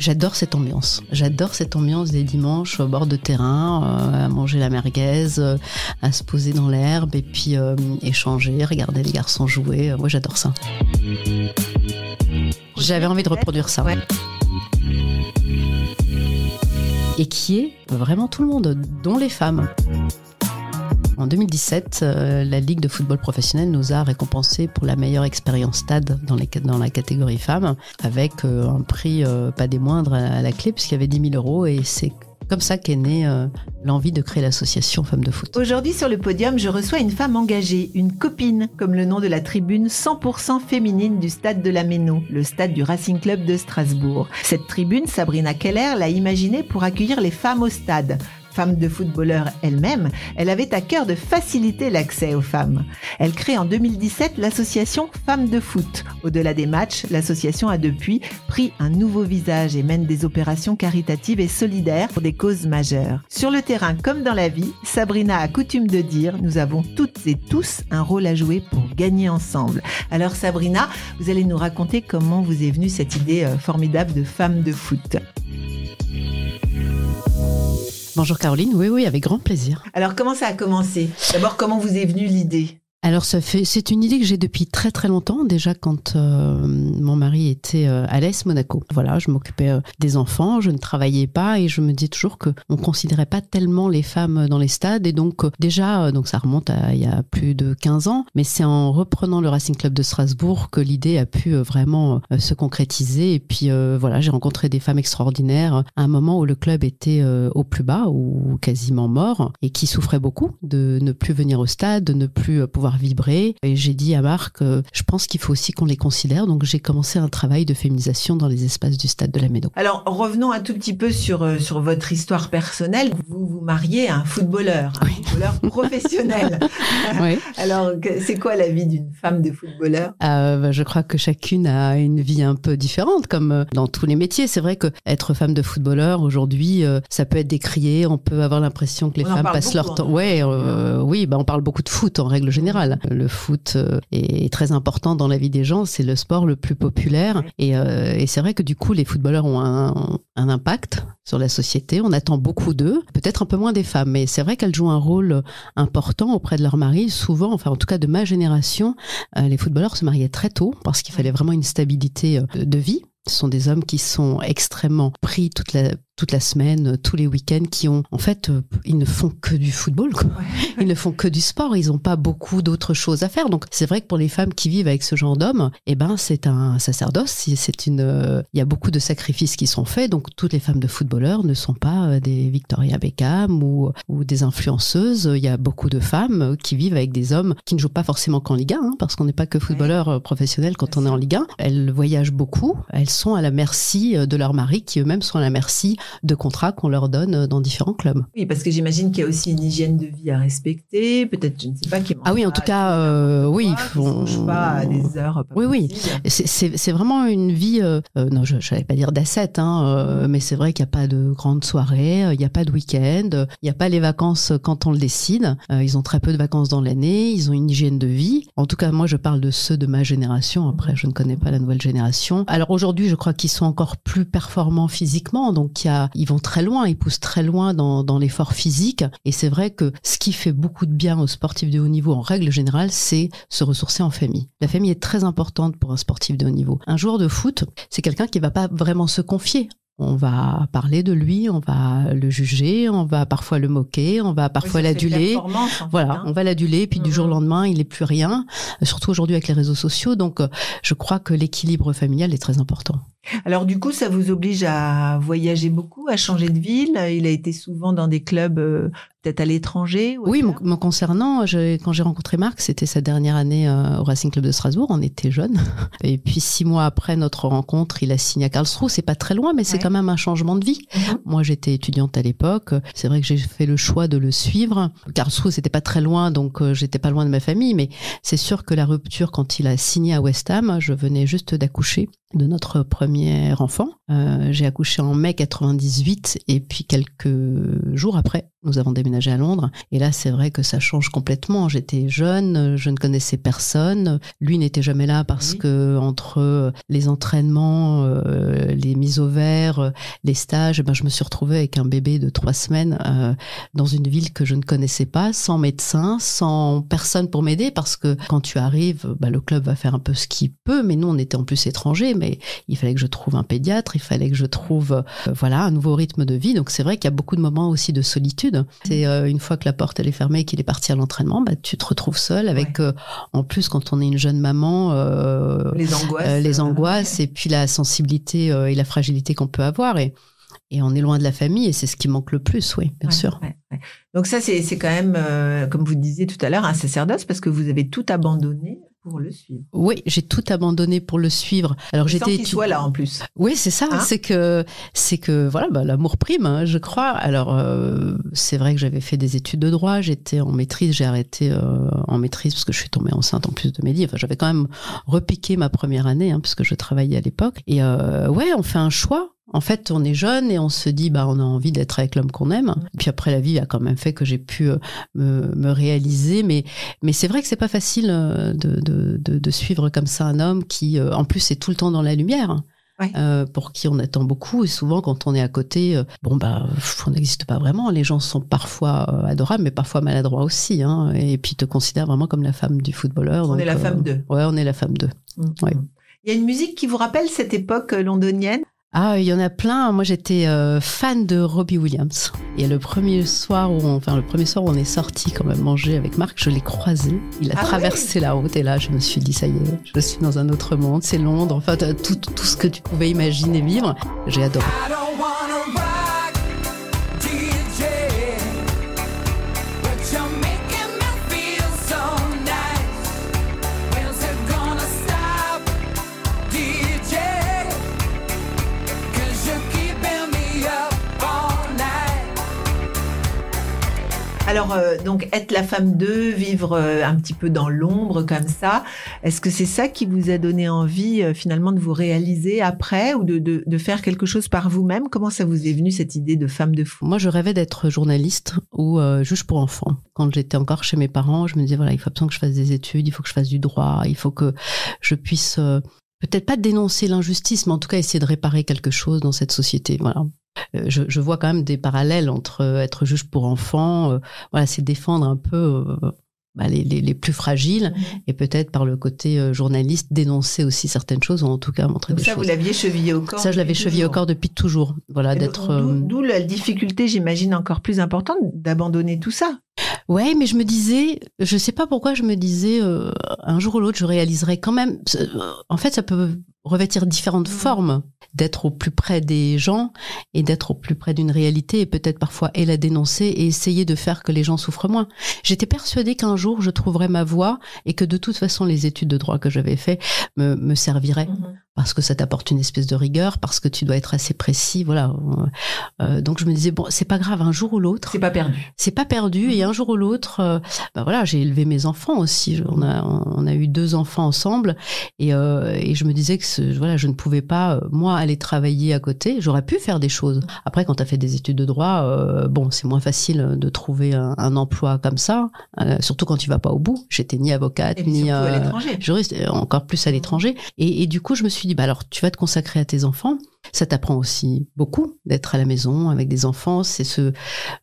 J'adore cette ambiance. J'adore cette ambiance des dimanches au bord de terrain, euh, à manger la merguez, euh, à se poser dans l'herbe et puis euh, échanger, regarder les garçons jouer. Moi, j'adore ça. J'avais envie de reproduire ça. Et qui est vraiment tout le monde, dont les femmes. En 2017, euh, la Ligue de football professionnel nous a récompensé pour la meilleure expérience stade dans la catégorie femmes, avec euh, un prix euh, pas des moindres à la clé, puisqu'il y avait 10 000 euros, et c'est comme ça qu'est née l'envie de créer l'association Femmes de Foot. Aujourd'hui sur le podium, je reçois une femme engagée, une copine, comme le nom de la tribune 100% féminine du stade de la Méno, le stade du Racing Club de Strasbourg. Cette tribune, Sabrina Keller l'a imaginée pour accueillir les femmes au stade femme de footballeur elle-même, elle avait à cœur de faciliter l'accès aux femmes. Elle crée en 2017 l'association Femmes de foot. Au-delà des matchs, l'association a depuis pris un nouveau visage et mène des opérations caritatives et solidaires pour des causes majeures. Sur le terrain comme dans la vie, Sabrina a coutume de dire nous avons toutes et tous un rôle à jouer pour gagner ensemble. Alors Sabrina, vous allez nous raconter comment vous est venue cette idée euh, formidable de Femmes de foot. Bonjour Caroline, oui, oui, avec grand plaisir. Alors comment ça a commencé? D'abord, comment vous est venue l'idée? Alors c'est une idée que j'ai depuis très très longtemps. Déjà quand euh, mon mari était euh, à l'Est Monaco. Voilà, je m'occupais euh, des enfants, je ne travaillais pas et je me dis toujours que on considérait pas tellement les femmes dans les stades et donc déjà donc ça remonte à il y a plus de 15 ans. Mais c'est en reprenant le Racing Club de Strasbourg que l'idée a pu vraiment se concrétiser et puis voilà j'ai rencontré des femmes extraordinaires à un moment où le club était au plus bas ou quasiment mort et qui souffraient beaucoup de ne plus venir au stade, de ne plus pouvoir vibrer. Et j'ai dit à Marc, euh, je pense qu'il faut aussi qu'on les considère. Donc j'ai commencé un travail de féminisation dans les espaces du stade de la Médo. Alors revenons un tout petit peu sur, euh, sur votre histoire personnelle. Vous vous mariez à un footballeur, un footballeur professionnel. oui. Alors c'est quoi la vie d'une femme de footballeur? Euh, bah, Je crois que chacune a une vie un peu différente, comme dans tous les métiers. C'est vrai que être femme de footballeur aujourd'hui, ça peut être décrié. On peut avoir l'impression que les femmes passent leur temps. Hein. Ouais, oui, bah on parle beaucoup de foot en règle générale. Le foot euh, est très important dans la vie des gens, c'est le sport le plus populaire. Euh, et, c'est vrai que du coup, les footballeurs ont un, impact sur la société. On attend beaucoup d'eux, peut-être un peu moins des femmes, mais c'est vrai qu'elles jouent un rôle important auprès de leur mari. Souvent, enfin en tout cas de ma génération, euh, les footballeurs se mariaient très tôt parce qu'il fallait vraiment une stabilité de vie. Ce sont des hommes qui sont extrêmement pris toute la, toute la semaine, euh, tous les week-ends, qui ont, en fait, euh, ils ne font que du football, quoi. Ils ne font que du sport, ils n'ont pas beaucoup d'autres choses à faire. Donc, c'est vrai que pour les femmes qui vivent avec ce genre d'hommes, eh ben, c'est un sacerdoce, c'est une, euh, il y a beaucoup de sacrifices qui sont faits. Donc, toutes les femmes de footballeurs ne sont pas des Victoria Beckham ou, ou des influenceuses. Il y a beaucoup de femmes qui vivent avec des hommes qui ne jouent pas forcément qu'en Ligue 1, hein, parce qu'on n'est pas que footballeur professionnel quand on est en Ligue 1. Elles voyagent beaucoup, elles sont à la merci de leur mari, qui eux-mêmes sont à la merci de contrats qu'on leur donne dans différents clubs. Oui, parce que j'imagine qu'il y a aussi une hygiène de vie à respecter, peut-être, je ne sais pas, qui Ah oui, en tout cas, euh, oui. On... pas à des heures. oui, oui. C'est vraiment une vie, euh, euh, non, je n'allais pas dire d'asset, hein, mais c'est vrai qu'il n'y a pas de grandes soirées, il n'y a pas de week-end, il n'y a pas les vacances quand on le décide. ils ont très peu de vacances dans l'année, ils ont une hygiène de vie. En tout cas, moi, je parle de ceux de ma génération. Après, je ne connais pas la nouvelle génération. Alors aujourd'hui, je crois qu'ils sont encore plus performants physiquement, donc il y a ils vont très loin, ils poussent très loin dans, dans l'effort physique. Et c'est vrai que ce qui fait beaucoup de bien aux sportifs de haut niveau en règle générale, c'est se ressourcer en famille. La famille est très importante pour un sportif de haut niveau. Un joueur de foot, c'est quelqu'un qui va pas vraiment se confier on va parler de lui, on va le juger, on va parfois le moquer, on va parfois l'aduler. Voilà, hein. on va l'aduler, puis du jour au mmh. lendemain, il n'est plus rien, surtout aujourd'hui avec les réseaux sociaux. Donc, euh, je crois que l'équilibre familial est très important. Alors du coup, ça vous oblige à voyager beaucoup, à changer de ville? Il a été souvent dans des clubs euh, peut-être à l'étranger. Oui, me concernant, quand j'ai rencontré Marc, c'était sa dernière année euh, au Racing Club de Strasbourg. On était jeunes. Et puis six mois après notre rencontre, il a signé à Karlsruhe. C'est pas très loin, mais c'est quand même un changement de vie. Mhm. Moi, j'étais étudiante à l'époque. C'est vrai que j'ai fait le choix de le suivre. Karlsruhe, c'était pas très loin, donc euh, j'étais pas loin de ma famille. Mais c'est sûr que la rupture, quand il a signé à West Ham, je venais juste d'accoucher de notre premier enfant. Euh, j'ai accouché en mai 98 et puis quelques jours après, nous avons déménagé à Londres. Et là, c'est vrai que ça change complètement. J'étais jeune, je ne connaissais personne. Lui n'était jamais là parce que entre les entraînements, euh, les mises au vert, les stages, ben, je me suis retrouvée avec un bébé de trois semaines euh, dans une ville que je ne connaissais pas, sans médecin, sans personne pour m'aider parce que quand tu arrives, ben, le club va faire un peu ce qu'il peut, mais nous, on était en plus étrangers, mais il fallait que je trouve un pédiatre, il fallait que je trouve, euh, voilà, un nouveau rythme de vie. Donc c'est vrai qu'il y a beaucoup de moments aussi de solitude c'est euh, une fois que la porte elle est fermée et qu'il est parti à l'entraînement, bah, tu te retrouves seul avec, euh, en plus quand on est une jeune maman, euh, les angoisses, les angoisses et puis la sensibilité et la fragilité qu'on peut avoir. Et, et on est loin de la famille et c'est ce qui manque le plus, oui, bien sûr. Donc ça, c'est quand même, comme vous disiez tout à l'heure, un sacerdoce parce que vous avez tout abandonné pour le suivre. Oui, j'ai tout abandonné pour le suivre. Alors j'étais qu'il soit là en plus. Oui, c'est ça. Hein c'est que c'est que voilà, bah, l'amour prime, hein, je crois. Alors euh, c'est vrai que j'avais fait des études de droit. J'étais en maîtrise. J'ai arrêté euh, en maîtrise parce que je suis tombée enceinte en plus de mes livres. j'avais quand même repiqué ma première année hein, puisque je travaillais à l'époque. Et euh, ouais, on fait un choix. En fait, on est jeune et on se dit, bah, on a envie d'être avec l'homme qu'on aime. Et puis après, la vie a quand même fait que j'ai pu euh, me, réaliser. Mais, mais c'est vrai que c'est pas facile euh, de, de, de, suivre comme ça un homme qui, euh, en plus, est tout le temps dans la lumière. pour qui on attend beaucoup et souvent quand on est à côté, bon bah on n'existe pas vraiment. Les gens sont parfois adorables, mais parfois maladroits aussi, hein, et puis te considèrent vraiment comme la femme du footballeur. On est la femme d'eux. Ouais, on est la femme d'eux. Mmh, mmh. Il y a une musique qui vous rappelle cette époque londonienne? Ah, il y en a plein. Moi, j'étais euh, fan de Robbie Williams. Et le premier soir où, on, enfin, le premier soir où on est sorti quand même manger avec Marc, je l'ai croisé. Il a ah traversé la route et là, je me suis dit, ça y est, je suis dans un autre monde. C'est Londres. Enfin, tout, tout ce que tu pouvais imaginer vivre. J'ai adoré. Alors, euh, donc, être la femme d'eux, vivre euh, un petit peu dans l'ombre comme ça, est-ce que c'est ça qui vous a donné envie euh, finalement de vous réaliser après ou de, faire quelque chose par vous-même? Comment ça vous est venu cette idée de femme de fou? Moi, je rêvais d'être journaliste ou juge pour enfants. Quand j'étais encore chez mes parents, je me disais, voilà, il faut absolument que je fasse des études, il faut que je fasse du droit, il faut que je puisse peut-être pas dénoncer l'injustice, mais en tout cas essayer de réparer quelque chose dans cette société. Voilà. Euh, je, je, vois quand même des parallèles entre euh, être juge pour enfants, euh, voilà, c'est défendre un peu bah, les, les, les, plus fragiles mmh. et peut-être par le côté journaliste dénoncer aussi certaines choses ou en tout cas montrer Donc des ça, choses. vous l'aviez chevillé au corps. Ça, je l'avais chevillé au corps depuis toujours. Voilà, d'être. D'où la difficulté, j'imagine, encore plus importante d'abandonner tout ça. Ouais, mais je me disais, je sais pas pourquoi je me disais, un jour ou l'autre, je réaliserai quand même. En fait, ça peut revêtir différentes mmh. formes d'être au plus près des gens et d'être au plus près d'une réalité et peut-être parfois et la dénoncer et essayer de faire que les gens souffrent moins. J'étais persuadée qu'un jour je trouverais ma voie et que de toute façon les études de droit que j'avais fait me, me serviraient. Mhm. Parce que ça t'apporte une espèce de rigueur, parce que tu dois être assez précis, voilà. Euh, donc je me disais bon, c'est pas grave, un jour ou l'autre. C'est pas perdu. C'est pas perdu, et un jour ou l'autre, euh, bah voilà, j'ai élevé mes enfants aussi. On a on a eu deux enfants ensemble, et, euh, et je me disais que ce, voilà, je ne pouvais pas euh, moi aller travailler à côté. J'aurais pu faire des choses. Après, quand tu as fait des études de droit, euh, bon, c'est moins facile de trouver un, emploi comme ça, euh, surtout quand tu vas pas au bout. J'étais ni avocate, ni euh, juriste, encore plus à l'étranger. Et, et, du coup, je me suis dit, bah alors, tu vas te consacrer à tes enfants. Ça t'apprend aussi beaucoup d'être à la maison avec des enfants. C'est ce,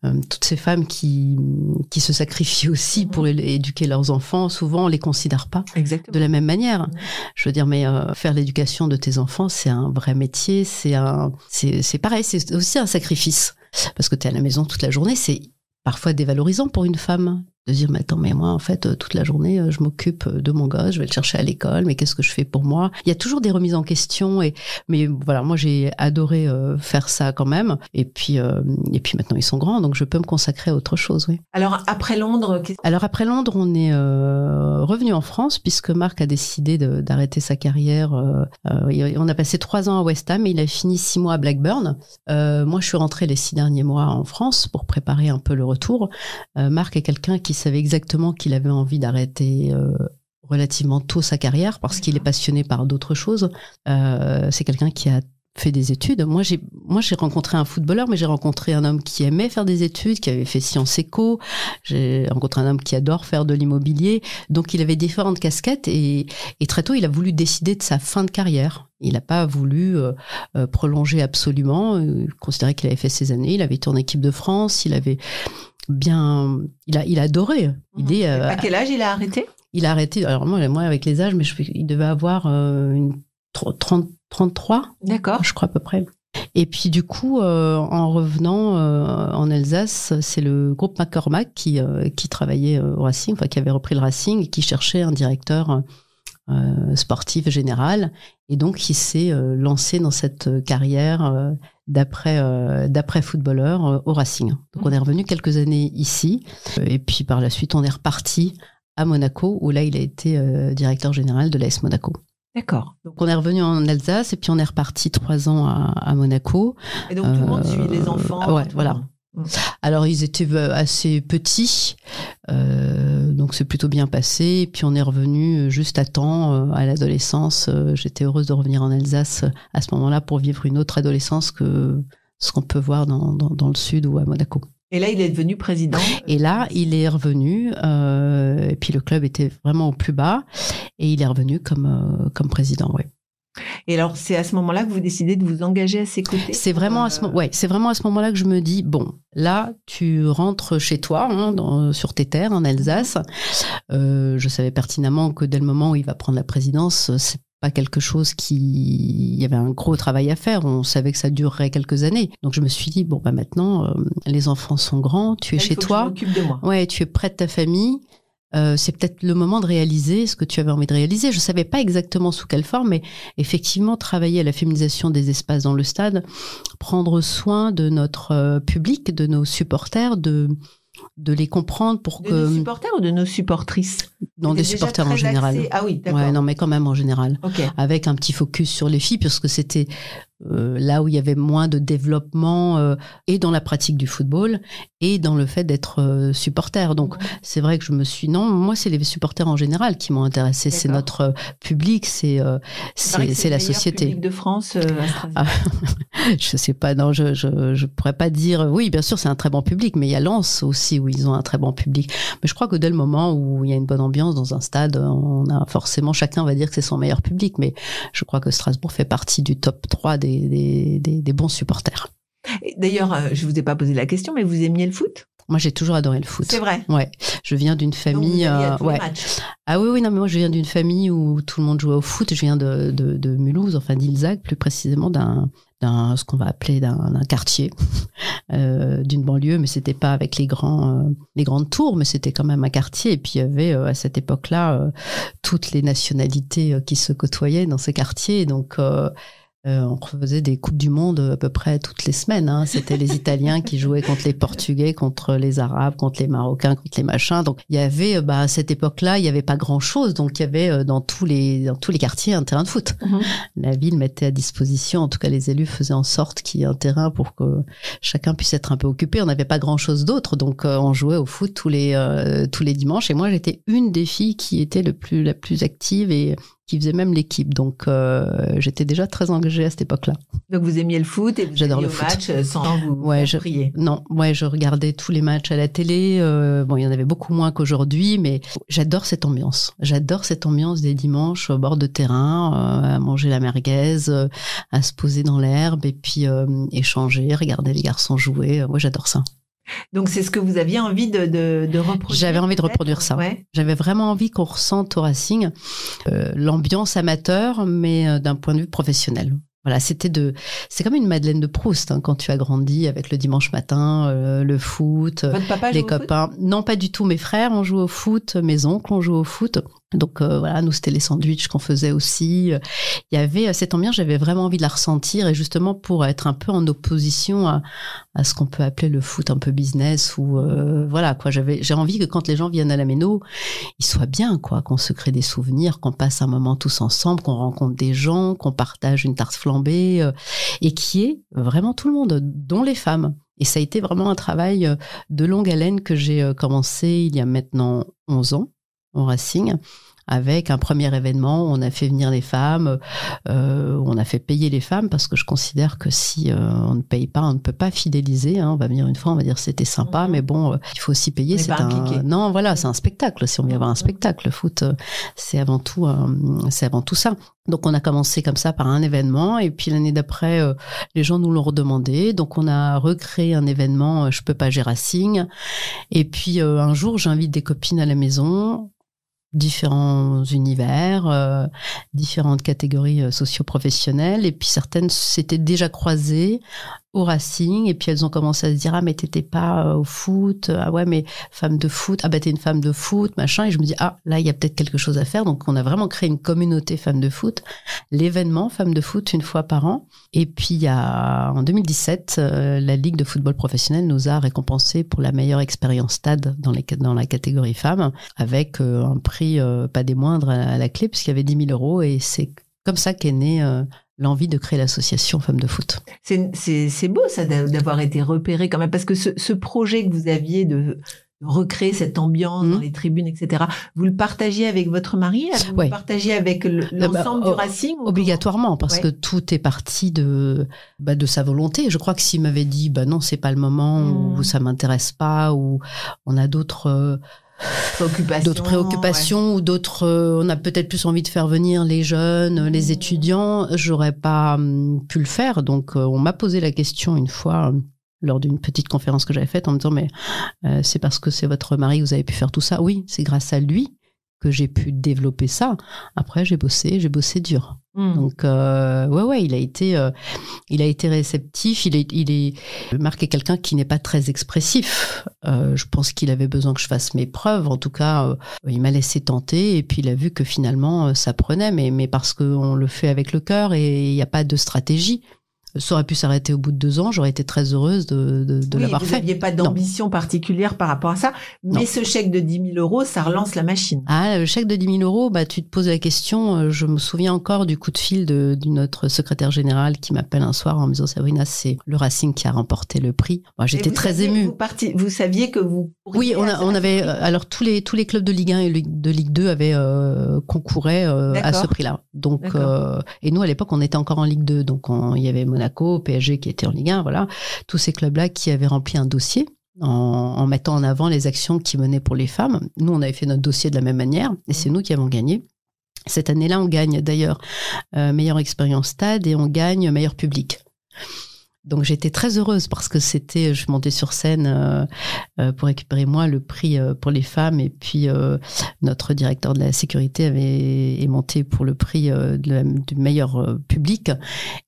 euh, toutes ces femmes qui, qui se sacrifient aussi mhm. pour éduquer leurs enfants. Souvent, on les considère pas de la même manière. Mhm. Je veux dire, mais euh, faire l'éducation de tes enfants, c'est un vrai métier. C'est un, c'est pareil, c'est aussi un sacrifice parce que tu es à la maison toute la journée. C'est parfois dévalorisant pour une femme. De dire mais attends mais moi en fait euh, toute la journée euh, je m'occupe de mon gosse je vais le chercher à l'école mais qu'est-ce que je fais pour moi? Il y a toujours des remises en question et mais voilà moi j'ai adoré euh, faire ça quand même. Et puis et puis maintenant ils sont grands donc je peux me consacrer à autre chose oui. Alors après Londres alors après Londres on est revenu en France puisque Marc a décidé d'arrêter sa carrière on a passé trois ans à West Ham et il a fini six mois à Blackburn. Moi je suis rentrée les six derniers mois en France pour préparer un peu le retour. Marc est quelqu'un qui il savait exactement qu'il avait envie d'arrêter euh, relativement tôt sa carrière parce qu'il est passionné par d'autres choses. Euh, c'est quelqu'un qui a fait des études. Moi, j'ai moi j'ai rencontré un footballeur, mais j'ai rencontré un homme qui aimait faire des études, qui avait fait sciences éco. J'ai rencontré un homme qui adore faire de l'immobilier. Donc, il avait différentes casquettes et, et, très tôt, il a voulu décider de sa fin de carrière. Il n'a pas voulu euh, prolonger absolument. Il considérait qu'il avait fait ses années. Il avait été en équipe de France. Il avait bien, il a, il a adoré. Il est, euh, à quel âge il a arrêté? Il a arrêté. Alors moi, moi avec les âges, mais je, il devait avoir euh, une 30, 33. D'accord. Je crois à peu près. Et puis du coup, euh, en revenant en Alsace, c'est le groupe McCormack qui, qui travaillait au Racing, enfin qui avait repris le Racing et qui cherchait un directeur sportif général. Et donc, il s'est lancé dans cette carrière d'après euh, d'après footballeur euh, au Racing. Donc on est revenu quelques années ici et puis par la suite on est reparti à Monaco où là il a été euh, directeur général de l'AS Monaco. D'accord. Donc on est revenu en Alsace et puis on est reparti trois ans à, à Monaco. Et donc tout le monde suit les enfants. Ouais, voilà. Mm. Alors ils étaient euh, assez petits, euh, donc c'est plutôt bien passé. Et puis on est revenu euh, juste à temps à l'adolescence. J'étais heureuse de revenir en Alsace à ce moment-là pour vivre une autre adolescence que ce qu'on peut voir dans, dans, le sud ou à Monaco. Et là, il est devenu président. Et là, il est revenu. et puis le club était vraiment au plus bas, et il est revenu comme comme président. Oui. Et alors, c'est à ce moment-là que vous décidez de vous engager à ses côtés? C'est vraiment, à ce, ouais, c'est vraiment à ce moment-là que je me dis, bon, là, tu rentres chez toi, hein, sur tes terres, en Alsace. Euh, je savais pertinemment que dès le moment où il va prendre la présidence, c'est pas quelque chose qui il y avait un gros travail à faire. On savait que ça durerait quelques années. Donc je me suis dit bon bah maintenant euh, les enfants sont grands tu es chez toi. de moi. ouais tu es près de ta famille euh, c'est peut-être le moment de réaliser ce que tu avais envie de réaliser. Je savais pas exactement sous quelle forme, mais effectivement, travailler à la féminisation des espaces dans le stade, prendre soin de notre euh, public, de nos supporters, de de les comprendre pour de que. De nos supporters ou de nos supportrices? Non, des supporters en général. Ah oui, d'accord. Ouais, non, mais quand même en général. Avec un petit focus sur les filles, puisque c'était euh, là où il y avait moins de développement euh, et dans la pratique du football et dans le fait d'être euh, supporter. Donc c'est vrai que je me suis non, moi c'est les supporters en général qui m'ont intéressé. C'est notre public, c'est c'est la société. Public de France. Ah, je sais pas, non, je, je pourrais pas dire. Oui, bien sûr c'est un très bon public, mais il y a Lens aussi où ils ont un très bon public. Mais je crois que dès le moment où il y a une bonne ambiance dans un stade, on a forcément chacun va dire que c'est son meilleur public. Mais je crois que Strasbourg fait partie du top 3 des des, bons supporters. D'ailleurs, euh, je vous ai pas posé la question, mais vous aimiez le foot? Moi, j'ai toujours adoré le foot. C'est vrai. Ouais. Je viens d'une famille. Euh, ouais. Ah oui, oui, non, mais moi, je viens d'une famille où tout le monde jouait au foot. Je viens de, de, Mulhouse, enfin d'Ilzac, plus précisément d'un, d'un ce qu'on va appeler d'un, quartier, euh, d'une banlieue, mais c'était pas avec les grands, les grandes tours, mais c'était quand même un quartier. Et puis il y avait à cette époque-là toutes les nationalités qui se côtoyaient dans ces quartiers. Donc euh, on faisait des coupes du monde à peu près toutes les semaines. Hein. C'était les Italiens qui jouaient contre les Portugais, contre les Arabes, contre les Marocains, contre les machins. Donc il y avait, euh, bah, à cette époque-là, il n'y avait pas grand-chose. Donc il y avait euh, dans tous les dans tous les quartiers un terrain de foot. Mhm. La ville mettait à disposition, en tout cas les élus faisaient en sorte qu'il y ait un terrain pour que chacun puisse être un peu occupé. On n'avait pas grand-chose d'autre, donc on jouait au foot tous les tous les dimanches. Et moi, j'étais une des filles qui était le plus la plus active et qui faisait même l'équipe. Donc euh, j'étais déjà très engagée à cette époque-là. Donc vous aimiez le foot et vous J'adore le foot. match euh, sans vous ouais, je, prier. Non, ouais, je regardais tous les matchs à la télé. Euh, bon, il y en avait beaucoup moins qu'aujourd'hui, mais j'adore cette ambiance. J'adore cette ambiance des dimanches au bord de terrain, à manger la merguez, à se poser dans l'herbe et puis échanger, regarder les garçons jouer. Moi, j'adore ça. Donc c'est ce que vous aviez envie de, de, reproduire. J'avais envie de reproduire ça. J'avais vraiment envie qu'on ressente au Racing euh, l'ambiance amateur, mais euh, d'un point de vue professionnel. Voilà, c'était de, c'est comme une Madeleine de Proust hein, quand tu as grandi avec le dimanche matin, euh, le foot, les copains. Non, pas du tout. Mes frères ont joué au foot, mes oncles ont joué au foot. Donc euh, voilà, nous c'était les sandwichs qu'on faisait aussi. Il y avait euh, cette ambiance, j'avais vraiment envie de la ressentir et justement pour être un peu en opposition à, ce qu'on peut appeler le foot un peu business ou euh, voilà quoi. J'avais j'ai envie que quand les gens viennent à la méno, ils soient bien quoi, qu'on se crée des souvenirs, qu'on passe un moment tous ensemble, qu'on rencontre des gens, qu'on partage une tarte flambée et qui est vraiment tout le monde, dont les femmes. Et ça a été vraiment un travail de longue haleine que j'ai commencé il y a maintenant 11 ans au Racing avec un premier événement où on a fait venir les femmes, euh, on a fait payer les femmes parce que je considère que si euh, on ne paye pas, on ne peut pas fidéliser. Hein. On va venir une fois, on va dire c'était sympa, mhm. mais bon, euh, il faut aussi payer. C'est un non, voilà, c'est un spectacle. Si on vient voir un spectacle, le foot, c'est avant tout, c'est avant tout ça. Donc on a commencé comme ça par un événement et puis l'année d'après, les gens nous l'ont redemandé. Donc on a recréé un événement, je peux pas gérer Racing. Et puis un jour, j'invite des copines à la maison différents univers, euh, différentes catégories euh, socio-professionnelles, et puis certaines s'étaient déjà croisées au Racing et puis elles ont commencé à se dire ah mais t'étais pas euh, au foot ah ouais mais femme de foot ah bah t'es une femme de foot machin et je me dis ah là il y a peut-être quelque chose à faire. Donc on a vraiment créé une communauté femme de foot l'événement femme de foot une fois par an. Et puis il y a en 2017 euh, la ligue de football professionnel nous a récompensé pour la meilleure expérience stade dans les dans la catégorie femmes avec euh, un prix pas des moindres à la clé puisqu'il y avait 10 000 euros et c'est comme ça qu'est né l'envie de créer l'association Femmes de Foot. C'est beau ça d'avoir été repéré quand même, parce que ce, projet que vous aviez de recréer cette ambiance dans mmh. les tribunes, etc. Vous le partagiez avec votre mari Vous le partagiez avec bah, l'ensemble du Racing Obligatoirement, parce que tout est parti de bah, de sa volonté. Je crois que s'il m'avait dit, bah non, c'est pas le moment, ou mmh. ça m'intéresse pas, ou on a d'autres d'autres préoccupations ou d'autres euh, on a peut-être plus envie de faire venir les jeunes les mmh. étudiants. J'aurais pas hum, pu le faire. Donc euh, on m'a posé la question une fois hum, lors d'une petite conférence que j'avais faite en me disant mais euh, c'est parce que c'est votre mari que vous avez pu faire tout ça. Oui c'est grâce à lui que j'ai pu développer ça. Après j'ai bossé j'ai bossé dur Hmm. Donc euh, ouais ouais, il a été euh, il a été réceptif. Il est il est marqué quelqu'un qui n'est pas très expressif. Euh, je pense qu'il avait besoin que je fasse mes preuves. En tout cas, euh, il m'a laissé tenter et puis il a vu que finalement euh, ça prenait, mais mais parce qu'on le fait avec le cœur et il n'y a pas de stratégie ça aurait pu s'arrêter au bout de deux ans. J'aurais été très heureuse de, de, de l'avoir fait. Vous n'aviez pas d'ambition particulière par rapport à ça. Mais ce chèque de 10 000 euros, ça relance la machine. Ah, le chèque de 10 000 euros, bah, tu te poses la question. Euh, je me souviens encore du coup de fil de, de notre secrétaire général qui m'appelle un soir en me disant Sabrina, c'est le Racing qui a remporté le prix. Moi, j'étais très émue. Vous, vous saviez que vous. Oui, on, a, on avait. Euh, alors, tous les, tous les clubs de Ligue 1 et de Ligue 2 avaient euh, concouraient euh, à ce prix-là. Donc, euh, et nous, à l'époque, on était encore en Ligue 2. Donc, il y avait Monaco, PSG qui était en Ligue 1, voilà, tous ces clubs-là qui avaient rempli un dossier en, mettant en avant les actions qui menaient pour les femmes. Nous, on avait fait notre dossier de la même manière et c'est nous qui avons gagné. Cette année-là, on gagne d'ailleurs euh, meilleure expérience stade et on gagne meilleur public. Donc j'étais très heureuse parce que c'était, je montais sur scène euh, euh, pour récupérer moi le prix euh, pour les femmes. Et puis notre directeur de la sécurité avait monté pour le prix du meilleur public.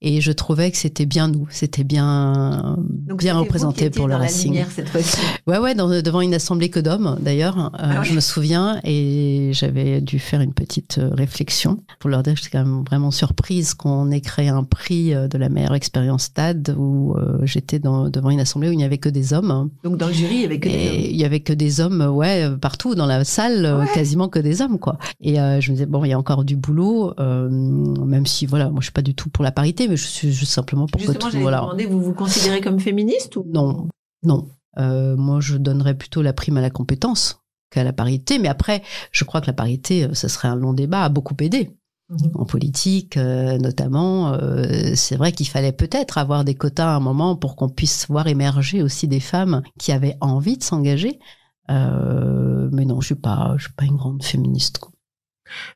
Et je trouvais que c'était bien nous, c'était bien bien représenté pour le Racing. cette fois-ci. Ouais ouais, devant une assemblée que d'hommes d'ailleurs, ah je me souviens. Et j'avais dû faire une petite réflexion pour leur dire que j'étais quand même vraiment surprise qu'on ait créé un prix de la meilleure expérience stade où euh, j'étais devant une assemblée où il n'y avait que des hommes. Donc dans le jury, il y avait que des hommes. Il y avait que des hommes, ouais, partout dans la salle, euh, quasiment que des hommes, quoi. Et euh, je me disais bon, il y a encore du boulot, même si voilà, moi je suis pas du tout pour la parité, mais je suis juste simplement pour Justement, que tout. Voilà. Demander, vous vous considérez comme féministe ou? Non, non. moi, je donnerais plutôt la prime à la compétence qu'à la parité. Mais après, je crois que la parité, ce serait un long débat, a beaucoup aidé. Mhm. en politique euh, notamment, euh, c'est vrai qu'il fallait peut-être avoir des quotas à un moment pour qu'on puisse voir émerger aussi des femmes qui avaient envie de s'engager. Euh, mais non, je suis pas, je suis pas une grande féministe.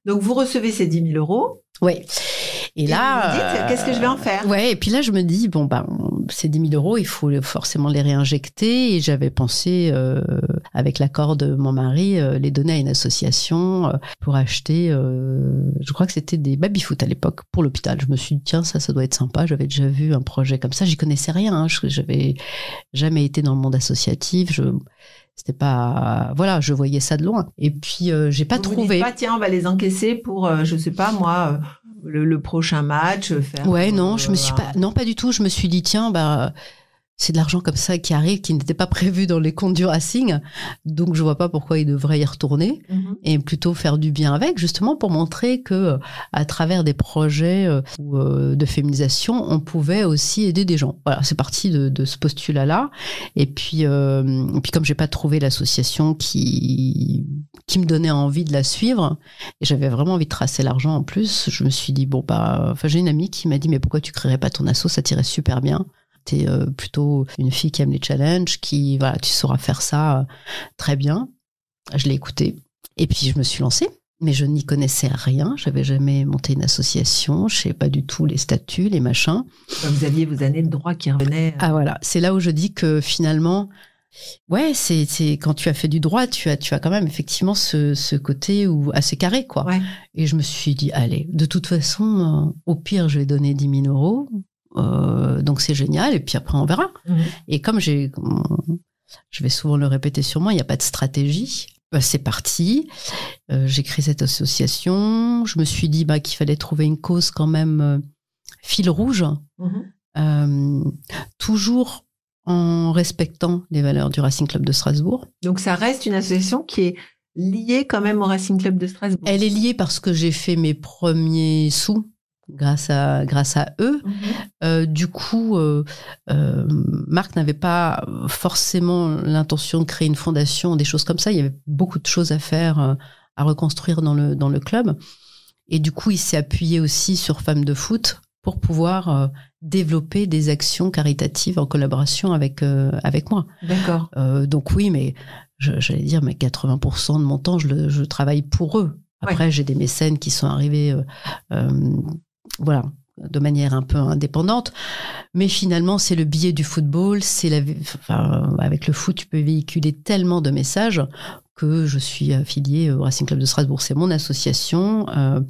Donc vous recevez ces 10 000 euros. Oui. Et, là, qu'est-ce que je vais en faire? Ouais, et puis là, je me dis bon bah ces 10 000 euros, il faut forcément les réinjecter. Et j'avais pensé, euh, avec l'accord de mon mari, euh, les donner à une association euh, pour acheter. je crois que c'était des baby-foot à l'époque pour l'hôpital. Je me suis dit tiens ça, ça doit être sympa. J'avais déjà vu un projet comme ça. J'y connaissais rien. Hein. J'avais jamais été dans le monde associatif. Je c'était pas voilà je voyais ça de loin. Et puis j'ai pas trouvé. vous pas tiens on va les encaisser pour je sais pas moi le, prochain match faire ouais non je me suis pas non pas du tout. Je me suis dit tiens bah c'est de l'argent comme ça qui arrive, qui n'était pas prévu dans les comptes du Racing. Donc, je vois pas pourquoi il devrait y retourner mhm. et plutôt faire du bien avec, justement pour montrer que, à travers des projets euh, euh, de féminisation, on pouvait aussi aider des gens. Voilà, c'est parti de, ce postulat-là. Et puis, euh, et puis, comme j'ai pas trouvé l'association qui qui me donnait envie de la suivre, et j'avais vraiment envie de tracer l'argent en plus, je me suis dit bon bah, enfin, j'ai une amie qui m'a dit mais pourquoi tu créerais pas ton asso, ça tirait super bien. T'es euh, plutôt une fille qui aime les challenges, qui, voilà, tu sauras faire ça euh, très bien. Je l'ai écouté. Et puis, je me suis lancée. Mais je n'y connaissais rien. J'avais jamais monté une association. Je sais pas du tout les statuts, les machins. Vous aviez vos années de droit qui revenaient. Ah voilà. C'est là où je dis que finalement, Ouais, c'est quand tu as fait du droit, tu as tu as quand même effectivement ce, ce côté où assez carré quoi. Et je me suis dit allez, de toute façon, euh, au pire je vais donner 10 000 euros. Euh, donc c'est génial. Et puis après, on verra. Mhm. Et comme j'ai, je vais souvent le répéter sur moi, il n'y a pas de stratégie. Bah, c'est parti. Euh, j'ai créé cette association. Je me suis dit bah, qu'il fallait trouver une cause quand même euh, fil rouge, mhm. toujours en respectant les valeurs du Racing Club de Strasbourg. Donc ça reste une association qui est liée quand même au Racing Club de Strasbourg. Elle est liée parce que j'ai fait mes premiers sous grâce à grâce à eux. Mhm. Euh, du coup, euh, euh, Marc n'avait pas forcément l'intention de créer une fondation, des choses comme ça. Il y avait beaucoup de choses à faire, à reconstruire dans le dans le club. Et du coup, il s'est appuyé aussi sur Femmes de foot pour pouvoir développer des actions caritatives en collaboration avec avec moi. D'accord. donc oui, mais j'allais dire, mais 80% de mon temps, je, je travaille pour eux. Après, j'ai des mécènes qui sont arrivés voilà, de manière un peu indépendante. Mais finalement, c'est le biais du football. C'est avec le foot, tu peux véhiculer tellement de messages que je suis affiliée au Racing Club de Strasbourg. C'est mon association, euh,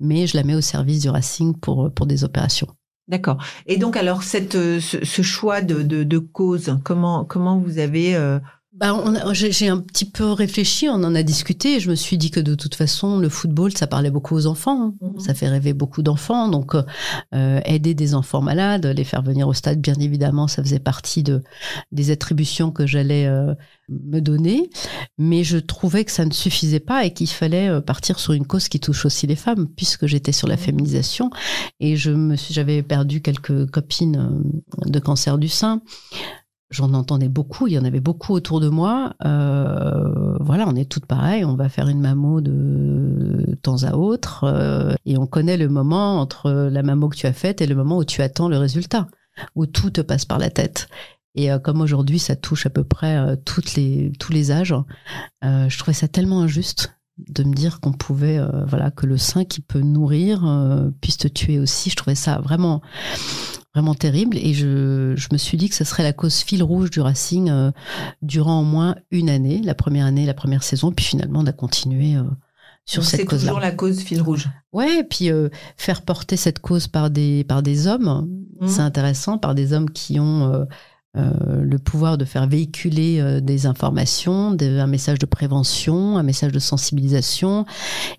mais je la mets au service du Racing pour, pour des opérations. D'accord. Et donc, alors, cette, ce, choix de, de, cause, comment, comment vous avez euh, bah, j'ai un petit peu réfléchi, on en a discuté, et je me suis dit que de toute façon, le football, ça parlait beaucoup aux enfants, hein. mhm. ça fait rêver beaucoup d'enfants, donc euh, aider des enfants malades, les faire venir au stade, bien évidemment, ça faisait partie de des attributions que j'allais euh, me donner, mais je trouvais que ça ne suffisait pas et qu'il fallait euh, partir sur une cause qui touche aussi les femmes, puisque j'étais sur la mhm. féminisation et je me j'avais perdu quelques copines de cancer du sein j'en entendais beaucoup, il y en avait beaucoup autour de moi. Euh, voilà, on est toutes pareilles, on va faire une mammo de temps à autre, euh, et on connaît le moment entre la mammo que tu as faite et le moment où tu attends le résultat, où tout te passe par la tête. Et euh, comme aujourd'hui, ça touche à peu près toutes les, tous les âges, je trouvais ça tellement injuste de me dire qu'on pouvait, voilà, que le sein qui peut nourrir puisse te tuer aussi. Je trouvais ça vraiment vraiment terrible. Et je, je, me suis dit que ce serait la cause fil rouge du Racing euh, durant au moins une année, la première année, la première saison. Puis finalement, on a continué euh, sur cette cause-là. C'est toujours la cause fil rouge. Ouais, et puis euh, faire porter cette cause par des, par des hommes, mmh. c'est intéressant, par des hommes qui ont le pouvoir de faire véhiculer des informations, un message de prévention, un message de sensibilisation.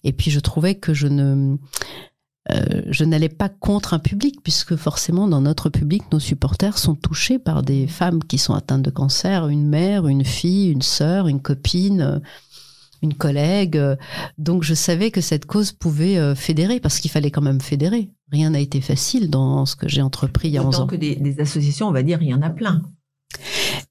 Et puis je trouvais que je ne euh, je n'allais pas contre un public, puisque forcément, dans notre public, nos supporters sont touchés par des femmes qui sont atteintes de cancer, une mère, une fille, une sœur, une copine, euh, une collègue. Donc, je savais que cette cause pouvait euh, fédérer, parce qu'il fallait quand même fédérer. Rien n'a été facile dans ce que j'ai entrepris il y a 11 ans. que des, des associations, on va dire, il y en a plein.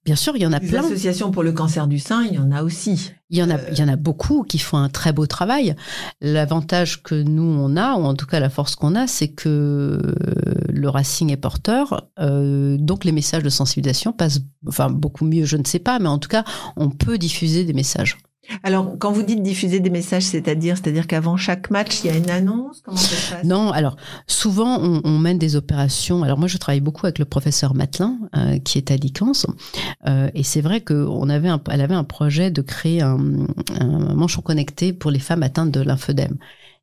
Bien sûr, il y en a plein. associations pour le cancer du sein, il y en a aussi. Il y en a, il y en a beaucoup qui font un très beau travail. L'avantage que nous on a, ou en tout cas la force qu'on a, c'est que le Racing est porteur, euh, donc les messages de sensibilisation passent, enfin beaucoup mieux, je ne sais pas, mais en tout cas, on peut diffuser des messages. Alors, quand vous dites diffuser des messages, c'est-à-dire, c'est-à-dire qu'avant chaque match, il y a une annonce Comment ça se passe? Non, alors souvent on, mène des opérations. Alors moi, je travaille beaucoup avec le professeur Matelin, euh, qui est à Licence, euh, et c'est vrai qu'on avait, un, elle avait un projet de créer un, un manchon connecté pour les femmes atteintes de lymphœdème.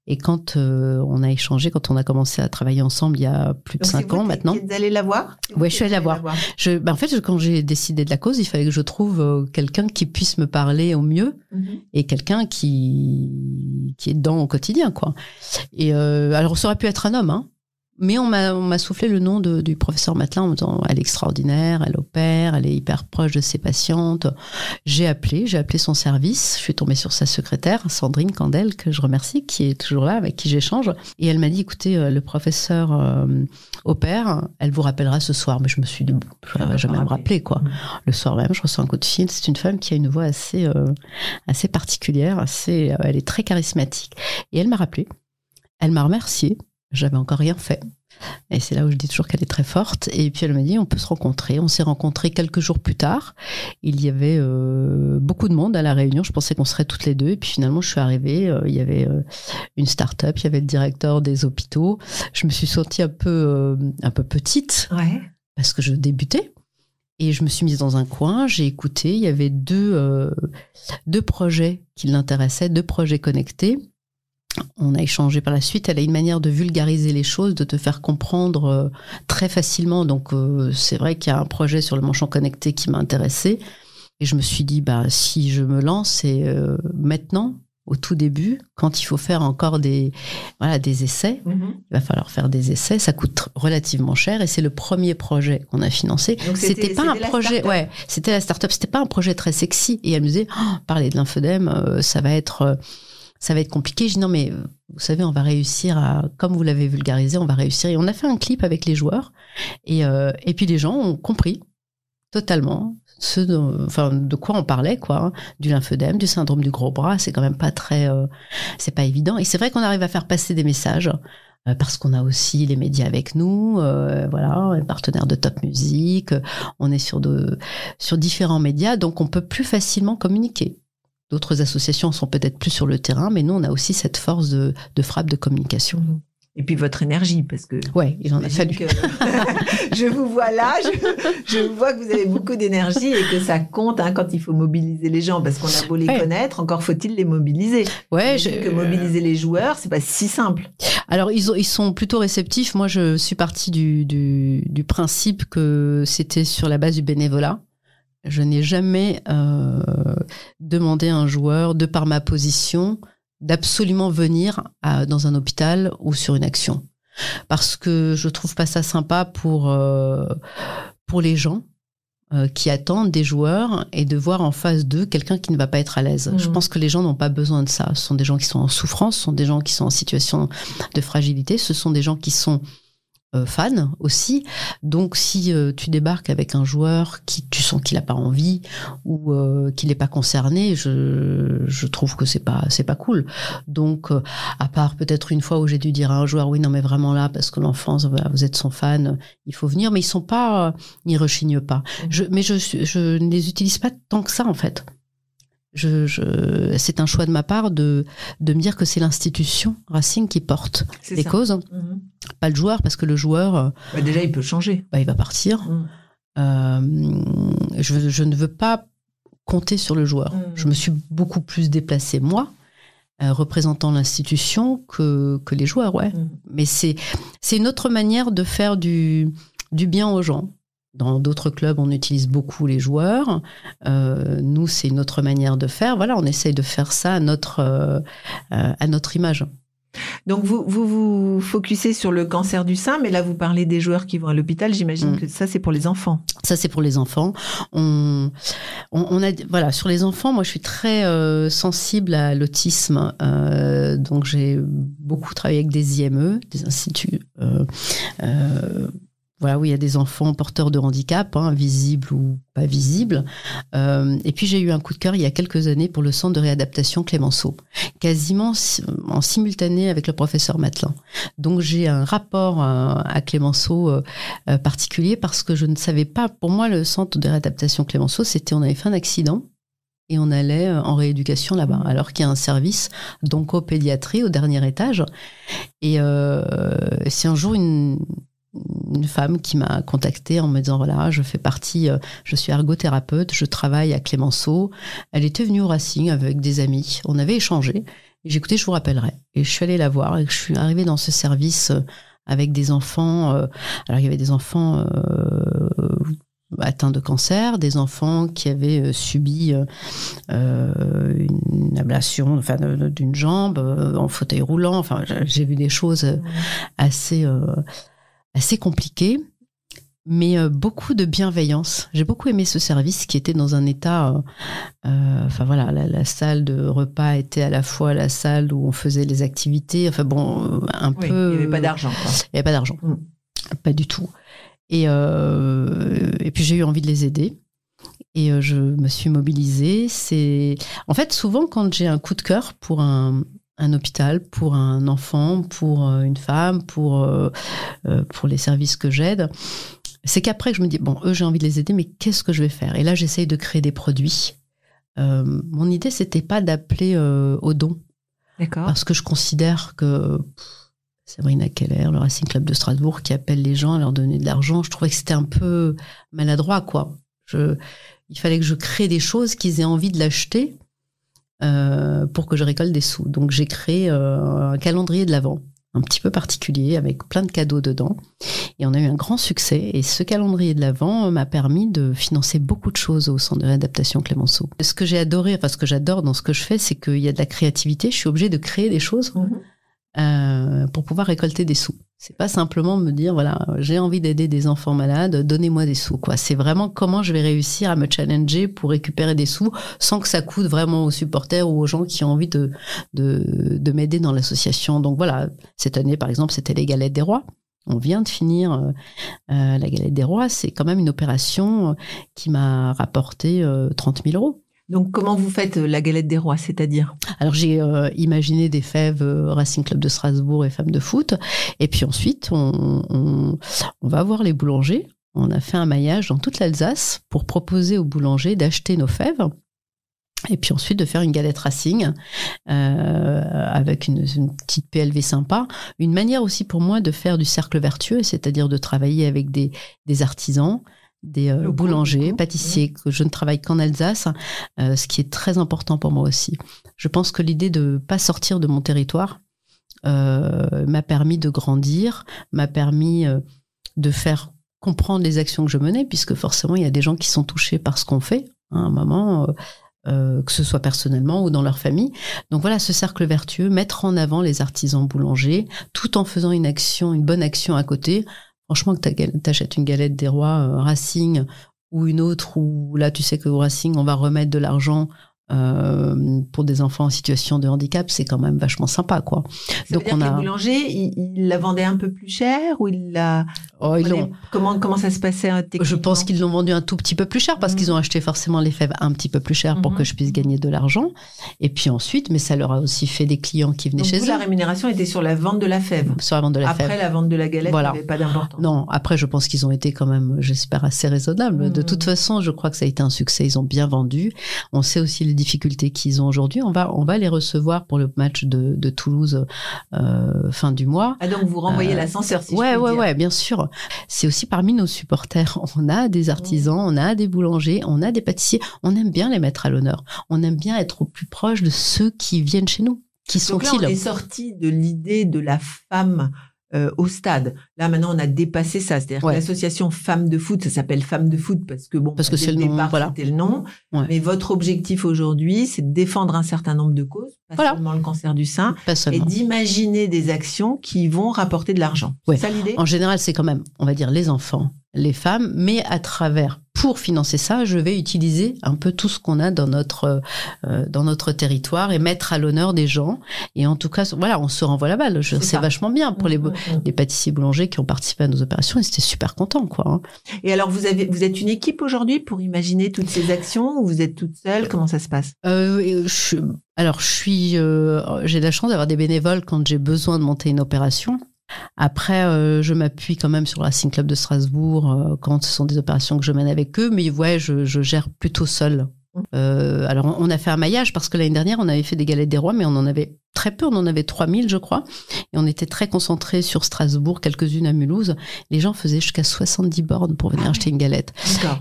Et quand euh, on a échangé, quand on a commencé à travailler ensemble il y a plus de cinq ans maintenant. Vous allez la voir Oui, je suis allée la voir. Je, ben en fait, quand j'ai décidé de la cause, il fallait que je trouve euh, quelqu'un qui puisse me parler au mieux mhm. et quelqu'un qui qui est dedans au quotidien, quoi. Et euh, alors, ça aurait pu être un homme, hein, mais on m'a soufflé le nom de, du professeur Matelin en me disant elle est extraordinaire, elle opère, elle est hyper proche de ses patientes. J'ai appelé, j'ai appelé son service, je suis tombée sur sa secrétaire, Sandrine Candel, que je remercie, qui est toujours là, avec qui j'échange. Et elle m'a dit écoutez, euh, le professeur euh, opère, elle vous rappellera ce soir. Mais je me suis dit, je ne vais jamais me rappeler, quoi. Le soir même, je reçois un coup de fil. C'est une femme qui a une voix assez, euh, assez particulière, assez, elle est très charismatique. Et elle m'a rappelé, elle m'a remercié j'avais encore rien fait. Et c'est là où je dis toujours qu'elle est très forte. Et puis elle m'a dit, on peut se rencontrer. On s'est rencontrés quelques jours plus tard. Il y avait euh, beaucoup de monde à la réunion. Je pensais qu'on serait toutes les deux. Et puis finalement, je suis arrivée. Euh, il y avait euh, une start-up. Il y avait le directeur des hôpitaux. Je me suis sentie un peu, un peu petite. Parce que je débutais. Et je me suis mise dans un coin, j'ai écouté, il y avait deux, deux projets qui l'intéressaient, deux projets connectés on a échangé par la suite. Elle a une manière de vulgariser les choses, de te faire comprendre euh, très facilement. Donc, euh, c'est vrai qu'il y a un projet sur le manchon connecté qui m'a intéressé. Et je me suis dit, bah, si je me lance, c'est euh, maintenant, au tout début, quand il faut faire encore des, voilà, des essais. Mm-hmm. Il va falloir faire des essais. Ça coûte relativement cher et c'est le premier projet qu'on a financé. C'était pas un projet, ouais, c'était la start-up. C'était pas un projet très sexy. Et elle me disait, oh, parler de l'infodème, ça va être ça va être compliqué. Je dis non, mais vous savez, on va réussir à, comme vous l'avez vulgarisé, on va réussir. Et on a fait un clip avec les joueurs. Et, euh, et puis les gens ont compris totalement ce de, enfin, de quoi on parlait, quoi. Hein. du lymphœdème, du syndrome du gros bras. C'est quand même pas très, euh, c'est pas évident. Et c'est vrai qu'on arrive à faire passer des messages euh, parce qu'on a aussi les médias avec nous, euh, voilà, un partenaire de Top Music, on est sur de, sur différents médias, donc on peut plus facilement communiquer. D'autres associations sont peut-être plus sur le terrain, mais nous, on a aussi cette force de, frappe de communication. Et puis votre énergie, parce que. Ouais, il en a fallu. je vous vois là, je, vois que vous avez beaucoup d'énergie et que ça compte hein, quand il faut mobiliser les gens, parce qu'on a beau les connaître, encore faut-il les mobiliser. Ouais, je... que mobiliser les joueurs, c'est pas si simple. Alors ils, ils sont plutôt réceptifs. Moi, je suis partie du, du, du principe que c'était sur la base du bénévolat. Je n'ai jamais euh, demandé à un joueur, de par ma position, d'absolument venir dans un hôpital ou sur une action. Parce que je trouve pas ça sympa pour, euh, pour les gens euh, qui attendent des joueurs et de voir en face d'eux quelqu'un qui ne va pas être à l'aise. Je mmh. pense que les gens n'ont pas besoin de ça. Ce sont des gens qui sont en souffrance, ce sont des gens qui sont en situation de fragilité, ce sont des gens qui sont fan aussi. Donc si euh, tu débarques avec un joueur qui tu sens qu'il a pas envie ou euh, qu'il n'est pas concerné, je, je trouve que c'est pas c'est pas cool. Donc à part peut-être une fois où j'ai dû dire à un joueur oui non mais vraiment là parce que l'enfant vous êtes son fan, il faut venir mais ils sont pas ils rechignent pas. Je, mais je je ne les utilise pas tant que ça en fait je, c'est un choix de ma part de, de me dire que c'est l'institution Racing qui porte les causes, mhm. pas le joueur, parce que le joueur. Euh, bah, déjà, il peut changer. Bah, il va partir. Mhm. Euh, je, je, ne veux pas compter sur le joueur. Mhm. Je me suis beaucoup plus déplacée, moi, euh, représentant l'institution, que, que les joueurs, ouais. Mais c'est, c'est une autre manière de faire du, du bien aux gens. Dans d'autres clubs, on utilise beaucoup les joueurs. Euh, nous, c'est une autre manière de faire. Voilà, on essaye de faire ça à notre, euh, à notre image. Donc vous, vous vous focussez sur le cancer du sein, mais là vous parlez des joueurs qui vont à l'hôpital. J'imagine mm. que ça c'est pour les enfants. Ça c'est pour les enfants. On, on, a voilà sur les enfants. Moi je suis très euh, sensible à l'autisme, euh, donc j'ai beaucoup travaillé avec des IME, des instituts euh, voilà, où il y a des enfants porteurs de handicap, hein, visibles ou pas visibles. Euh, et puis j'ai eu un coup de cœur il y a quelques années pour le centre de réadaptation Clémenceau, quasiment en simultané avec le professeur Matelin. Donc j'ai un rapport euh, à, Clémenceau euh, particulier parce que je ne savais pas, pour moi le centre de réadaptation Clémenceau, c'était on avait fait un accident et on allait en rééducation là-bas, mmh. alors qu'il y a un service d'oncopédiatrie au dernier étage. Et euh, c'est un jour une, femme qui m'a contactée en me disant voilà, je fais partie, euh, je suis ergothérapeute, je travaille à Clémenceau. Elle était venue au Racing avec des amis, on avait échangé. Écouté, je vous rappellerai. Et je suis allée la voir et je suis arrivée dans ce service avec des enfants. alors il y avait des enfants atteints de cancer, des enfants qui avaient euh, subi euh, euh, une ablation enfin, d'une jambe en fauteuil roulant. Enfin, j'ai vu des choses assez, assez compliquées, mais beaucoup de bienveillance. J'ai beaucoup aimé ce service qui était dans un état. enfin voilà, la, salle de repas était à la fois la salle où on faisait les activités. Enfin bon, un peu. Il n'y avait pas d'argent. Il n'y avait pas d'argent. Mm. Pas du tout. Et, euh, et puis j'ai eu envie de les aider. Et euh, je me suis mobilisée. C'est en fait souvent quand j'ai un coup de cœur pour un, un hôpital, pour un enfant, pour euh, une femme, pour pour les services que j'aide, c'est qu'après je me dis bon eux j'ai envie de les aider, mais qu'est-ce que je vais faire? Et là j'essaye de créer des produits. mon idée c'était pas d'appeler au don, d'accord, parce que je considère que Sabrina Keller, le Racing Club de Strasbourg, qui appelle les gens à leur donner de l'argent. Je trouvais que c'était un peu maladroit, quoi. Je, il fallait que je crée des choses qu'ils aient envie de l'acheter euh, pour que je récolte des sous. Donc j'ai créé euh, un calendrier de l'Avent, un petit peu particulier, avec plein de cadeaux dedans. Et on a eu un grand succès. Et ce calendrier de l'Avent m'a permis de financer beaucoup de choses au Centre de réadaptation Clémenceau. Ce que j'ai adoré, enfin ce que j'adore dans ce que je fais, c'est qu'il y a de la créativité. Je suis obligée de créer des choses. Mhm. Euh, pour pouvoir récolter des sous. C'est pas simplement me dire voilà j'ai envie d'aider des enfants malades, donnez-moi des sous quoi. C'est vraiment comment je vais réussir à me challenger pour récupérer des sous sans que ça coûte vraiment aux supporters ou aux gens qui ont envie de de, de m'aider dans l'association. Donc voilà cette année par exemple c'était les galettes des rois. On vient de finir euh, euh la galette des rois. C'est quand même une opération qui m'a rapporté euh, 30 000 euros. Donc, comment vous faites euh, la galette des rois, c'est-à-dire? Alors, j'ai euh, imaginé des fèves euh, Racing Club de Strasbourg et femmes de foot. Et puis ensuite, on, va voir les boulangers. On a fait un maillage dans toute l'Alsace pour proposer aux boulangers d'acheter nos fèves. Et puis ensuite de faire une galette racing avec une, petite PLV sympa. Une manière aussi pour moi de faire du cercle vertueux, c'est-à-dire de travailler avec des artisans, des euh, boulangers, pâtissiers, que je ne travaille qu'en Alsace, euh, ce qui est très important pour moi aussi. Je pense que l'idée de ne pas sortir de mon territoire euh, m'a permis de grandir, m'a permis de faire comprendre les actions que je menais, puisque forcément, il y a des gens qui sont touchés par ce qu'on fait hein, à un moment. que ce soit personnellement ou dans leur famille. Donc voilà, ce cercle vertueux, mettre en avant les artisans boulangers, tout en faisant une action, une bonne action à côté, Franchement, que tu achètes une galette des rois euh, Racing ou une autre où là, tu sais que au Racing, on va remettre de l'argent euh, pour des enfants en situation de handicap, c'est quand même vachement sympa, quoi. Donc on a. boulanger, il, la vendait un peu plus cher ou il l'a. Oh, comment comment ça se passait euh, Je pense qu'ils l'ont vendu un tout petit peu plus cher parce mmh. qu'ils ont acheté forcément les fèves un petit peu plus cher pour mmh. que je puisse gagner de l'argent. Et puis ensuite, mais ça leur a aussi fait des clients qui venaient chez eux. La rémunération était sur la vente de la fève. Sur la vente de la après, fève. Après la vente de la galette, voilà. n'avait pas d'importance. Non, après je pense qu'ils ont été quand même, j'espère, assez raisonnables. De mmh. toute façon, je crois que ça a été un succès. Ils ont bien vendu. On sait aussi les difficultés qu'ils aujourd'hui. On va, on va les recevoir pour le match de, de Toulouse euh, fin du mois. Ah donc vous renvoyez euh, l'ascenseur si ouais, je ouais, ouais, bien sûr. C'est aussi parmi nos supporters. On a des artisans, on a des boulangers, on a des pâtissiers. On aime bien les mettre à l'honneur. On aime bien être au plus proche de ceux qui viennent chez nous. Qui sont-ils On est sorti de l'idée de la femme euh, au stade. Là maintenant, on a dépassé ça. C'est-à-dire que l'association Femmes de foot, ça s'appelle Femmes de foot parce que bon, parce que c'est le nom, voilà. le nom. Mais votre objectif aujourd'hui, c'est de défendre un certain nombre de causes, pas seulement le cancer du sein, et d'imaginer des actions qui vont rapporter de l'argent. C'est ça l'idée? En général, c'est quand même, on va dire, les enfants, les femmes, mais à travers pour financer ça, je vais utiliser un peu tout ce qu'on a dans notre euh, dans notre territoire et mettre à l'honneur des gens. Et en tout cas, voilà, on se renvoie la balle. C'est vachement bien pour les, mm, mm, mm. les pâtissiers boulangers qui ont participé à nos opérations. et c'était super content, quoi. Hein. Et alors, vous avez vous êtes une équipe aujourd'hui pour imaginer toutes ces actions ou vous êtes toute seule? Comment ça se passe? Euh, je, Alors, je suis, euh, j'ai la chance d'avoir des bénévoles quand j'ai besoin de monter une opération. Après, euh, je m'appuie quand même sur le Racing Club de Strasbourg euh, quand ce sont des opérations que je mène avec eux, mais ouais, je, je gère plutôt seul Euh, alors, on a fait un maillage parce que l'année dernière, on avait fait des galettes des rois, mais on en avait très peu, on en avait 3000, je crois. Et on était très concentrés sur Strasbourg, quelques-unes à Mulhouse. Les gens faisaient jusqu'à 70 bornes pour venir ah acheter une galette.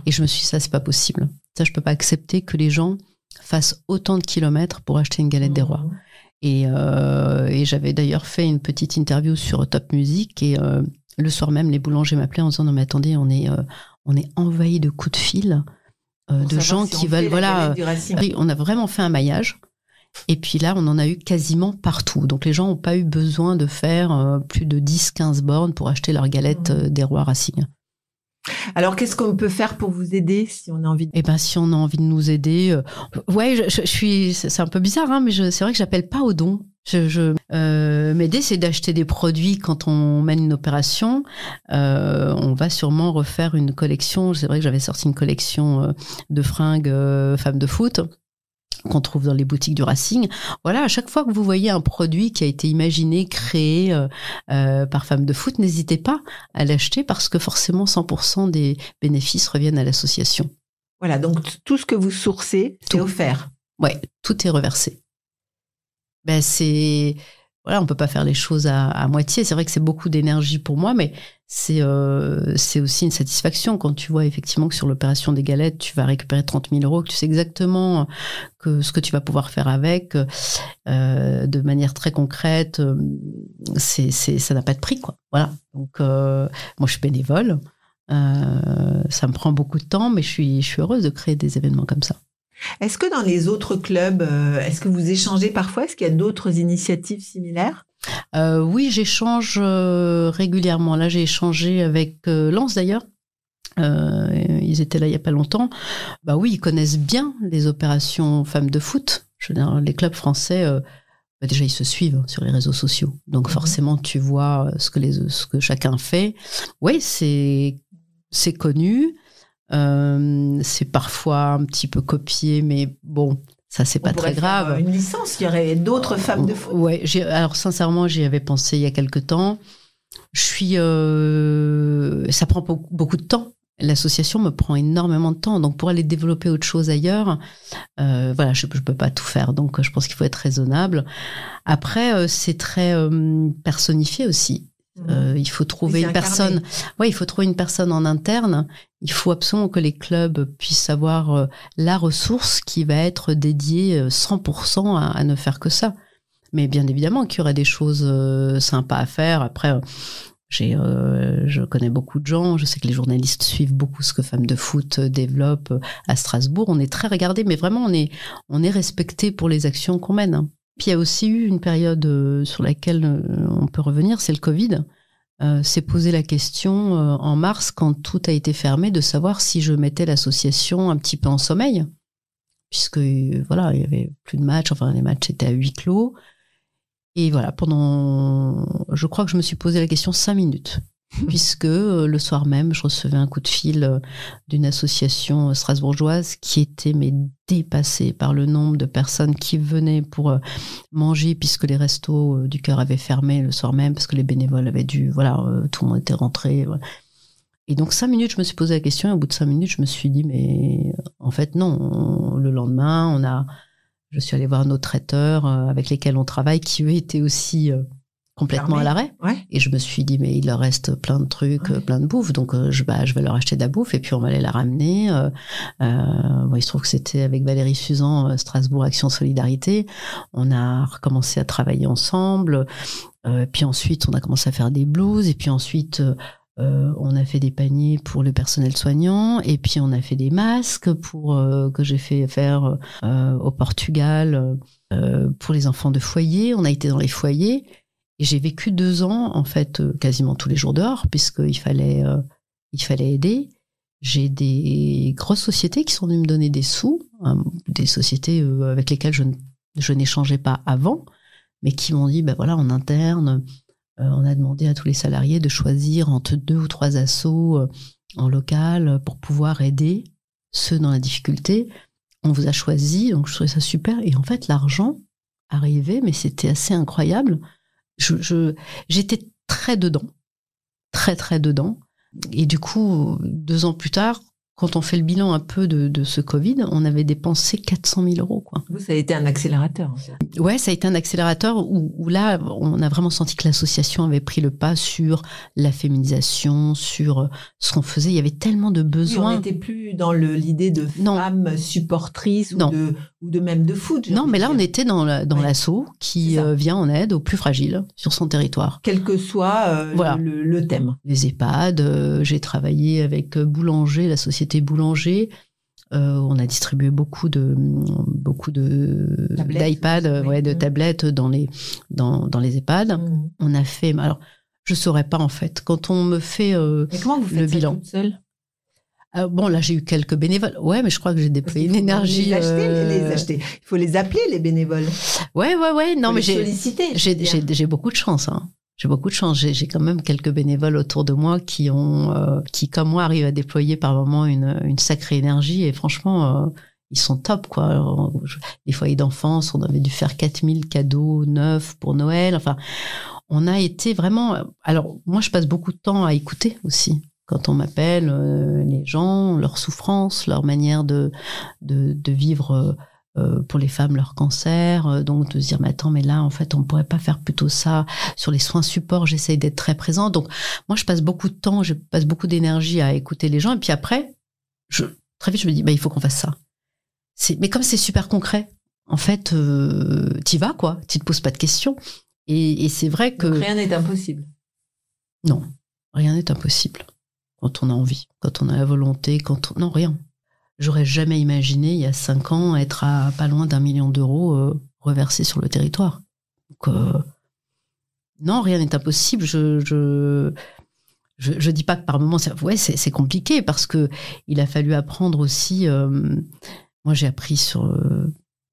Et je me suis dit, ça, c'est pas possible. Ça, je peux pas accepter que les gens fassent autant de kilomètres pour acheter une galette des rois. Euh, et, j'avais d'ailleurs fait une petite interview sur Top Music et euh, le soir même, les boulangers m'appelaient en disant non mais attendez, on est on est envahi de coups de fil euh, de gens qui veulent. Voilà, on a vraiment fait un maillage. Et puis là, on en a eu quasiment partout. Donc les gens n'ont pas eu besoin de faire euh, plus de 10-15 bornes pour acheter leur galette mmh. euh, des rois Racing. Alors, qu'est-ce qu'on peut faire pour vous aider si on a envie de... Eh ben, si on a envie de nous aider, ouais, je, suis, c'est un peu bizarre, hein, mais c'est vrai que j'appelle pas au don. Je, je euh, m'aider, c'est d'acheter des produits quand on mène une opération. Euh, on va sûrement refaire une collection. C'est vrai que j'avais sorti une collection euh, de fringues euh, femmes de foot qu'on trouve dans les boutiques du Racing. Voilà, à chaque fois que vous voyez un produit qui a été imaginé, créé euh, par femmes de foot, n'hésitez pas à l'acheter parce que forcément 100% des bénéfices reviennent à l'association. Voilà, donc tout ce que vous sourcez, c'est offert. Ouais, tout est reversé ben c'est voilà, on peut pas faire les choses à, moitié. C'est vrai que c'est beaucoup d'énergie pour moi, mais c'est euh, c'est aussi une satisfaction quand tu vois effectivement que sur l'opération des galettes, tu vas récupérer 30 000 euros, que tu sais exactement que ce que tu vas pouvoir faire avec, euh, de manière très concrète. Euh, c'est c'est ça n'a pas de prix quoi. Voilà. Donc moi je suis bénévole. ça me prend beaucoup de temps, mais je suis je suis heureuse de créer des événements comme ça. Est-ce que dans les autres clubs, euh, est-ce que vous échangez parfois? Est-ce qu'il y a d'autres initiatives similaires? Euh, Oui, j'échange euh, régulièrement. Là, j'ai échangé avec Lance d'ailleurs. ils étaient là il y a pas longtemps. Bah oui, ils connaissent bien les opérations femmes de foot. Je veux dire, les clubs français, bah déjà ils se suivent sur les réseaux sociaux. Donc mhm. forcément, tu vois ce que les, ce que chacun fait. Oui, c'est connu. Euh, c'est parfois un petit peu copié, mais bon, ça c'est pas très grave. Une licence, il y aurait d'autres femmes de foot. Ouais, alors sincèrement, j'y avais pensé il y a quelque temps. Je suis, euh, ça prend beaucoup de temps. L'association me prend énormément de temps, donc pour aller développer autre chose ailleurs, euh, voilà, je, je peux pas tout faire. Donc je pense qu'il faut être raisonnable. Après, c'est très personnifié aussi. Mmh. Euh, il faut trouver une personne. Ouais, il faut trouver une personne en interne. Il faut absolument que les clubs puissent avoir euh, la ressource qui va être dédiée 100% euh, à, à, ne faire que ça. Mais bien évidemment qu'il y aurait des choses sympas à faire. Après, j'ai, je connais beaucoup de gens. Je sais que les journalistes suivent beaucoup ce que Femmes de Foot développent à Strasbourg. On est très regardé, mais vraiment on est on est respecté pour les actions qu'on mène. Puis il y a aussi eu une période euh, sur laquelle euh, on peut revenir, c'est le Covid. Euh, c'est poser la question euh, en mars, quand tout a été fermé, de savoir si je mettais l'association un petit peu en sommeil, puisque voilà, il y avait plus de matchs, enfin les matchs étaient à huis clos. Et voilà, pendant, je crois que je me suis posé la question cinq minutes. puisque euh, le soir même, je recevais un coup de fil euh, d'une association euh, strasbourgeoise qui était mais dépassée par le nombre de personnes qui venaient pour manger, puisque les restos du cœur avaient fermé le soir même, parce que les bénévoles avaient dû, voilà, tout le monde était rentré. Et donc cinq minutes, je me suis posé la question, et au bout de cinq minutes, je me suis dit, mais en fait non. Le lendemain, on a, je suis allée voir nos traiteurs avec lesquels on travaille, qui eux étaient aussi complètement à l'arrêt. Et je me suis dit, mais il leur reste plein de trucs, plein de bouffe. Donc, euh, je, bah, je vais leur acheter de la bouffe et puis on va aller la ramener. Euh, euh bon, il se trouve que c'était avec Valérie Suzan, euh, Strasbourg Action Solidarité. On a recommencé à travailler ensemble. Euh, puis ensuite, on a commencé à faire des blues. Et puis ensuite, on a fait des paniers pour le personnel soignant. Et puis, on a fait des masques pour que j'ai fait faire au Portugal pour les enfants de foyer. On a été dans les foyers. Et j'ai vécu deux ans, en fait, euh, quasiment tous les jours dehors, puisqu'il fallait, euh, il fallait aider. J'ai des grosses sociétés qui sont venues me donner des sous, hein, des sociétés euh, avec lesquelles je, n'échangeais pas avant, mais qui m'ont dit, ben voilà, en interne, on a demandé à tous les salariés de choisir entre deux ou trois assauts en local pour pouvoir aider ceux dans la difficulté. On vous a choisi, donc je trouvais ça super. Et en fait, l'argent arrivait, mais c'était assez incroyable je, j'étais très dedans, très très dedans. Et du coup, deux ans plus tard, quand on fait le bilan un peu de, ce Covid, on avait dépensé 400 000 euros. Quoi. Vous, ça a été un accélérateur. Ouais, ça a été un accélérateur où, là, on a vraiment senti que l'association avait pris le pas sur la féminisation, sur ce qu'on faisait. Il y avait tellement de besoins. on n'était plus dans l'idée de femme supportrice ou de, ou de, même de foot. Non, mais là, on était dans l'assaut qui euh, vient en aide aux plus fragiles sur son territoire. Quel que soit euh, le, thème. Les EHPAD, j'ai travaillé avec Boulanger, la société boulanger. Euh, on a distribué beaucoup de beaucoup de d'iPad, ouais, de mmh. tablettes dans les dans, dans les EHPAD. Mmh. On a fait. Alors, je saurais pas en fait. Quand on me fait euh, comment vous faites le bilan. seule? Ah, bon, là, j'ai eu quelques bénévoles. Ouais, mais je crois que j'ai déployé une énergie. Les acheter, les euh, acheter. Il faut les appeler, les bénévoles. Ouais, ouais, ouais. Non, mais j'ai J'ai beaucoup de chance. Hein. J'ai beaucoup de chance. J'ai quand même quelques bénévoles autour de moi qui ont, euh, qui comme moi arrivent à déployer par moment une, une sacrée énergie et franchement, euh, ils sont top quoi. les foyers d'enfance, on avait dû faire 4000 cadeaux neufs pour Noël. Enfin, on a été vraiment. Alors moi, je passe beaucoup de temps à écouter aussi quand on m'appelle euh, les gens, leurs souffrances, leur manière de de, de vivre euh, pour les femmes leur cancer, euh, donc de se dire mais attends mais là en fait on pourrait pas faire plutôt ça sur les soins supports. J'essaye d'être très présent. Donc moi je passe beaucoup de temps, je passe beaucoup d'énergie à écouter les gens et puis après je très vite je me dis bah il faut qu'on fasse ça. Mais comme c'est super concret, en fait euh, t'y vas quoi, tu te poses pas de questions et, et c'est vrai que rien n'est impossible. Non, rien n'est impossible quand on a envie, quand on a la volonté, quand on... non rien. J'aurais jamais imaginé, il y a cinq ans, être à pas loin d'un million d'euros euh, reversés sur le territoire. Donc, euh, non, rien n'est impossible. Je, je, je, dis pas que par moments, ouais, c'est compliqué parce que il a fallu apprendre aussi. Euh, moi, j'ai appris sur,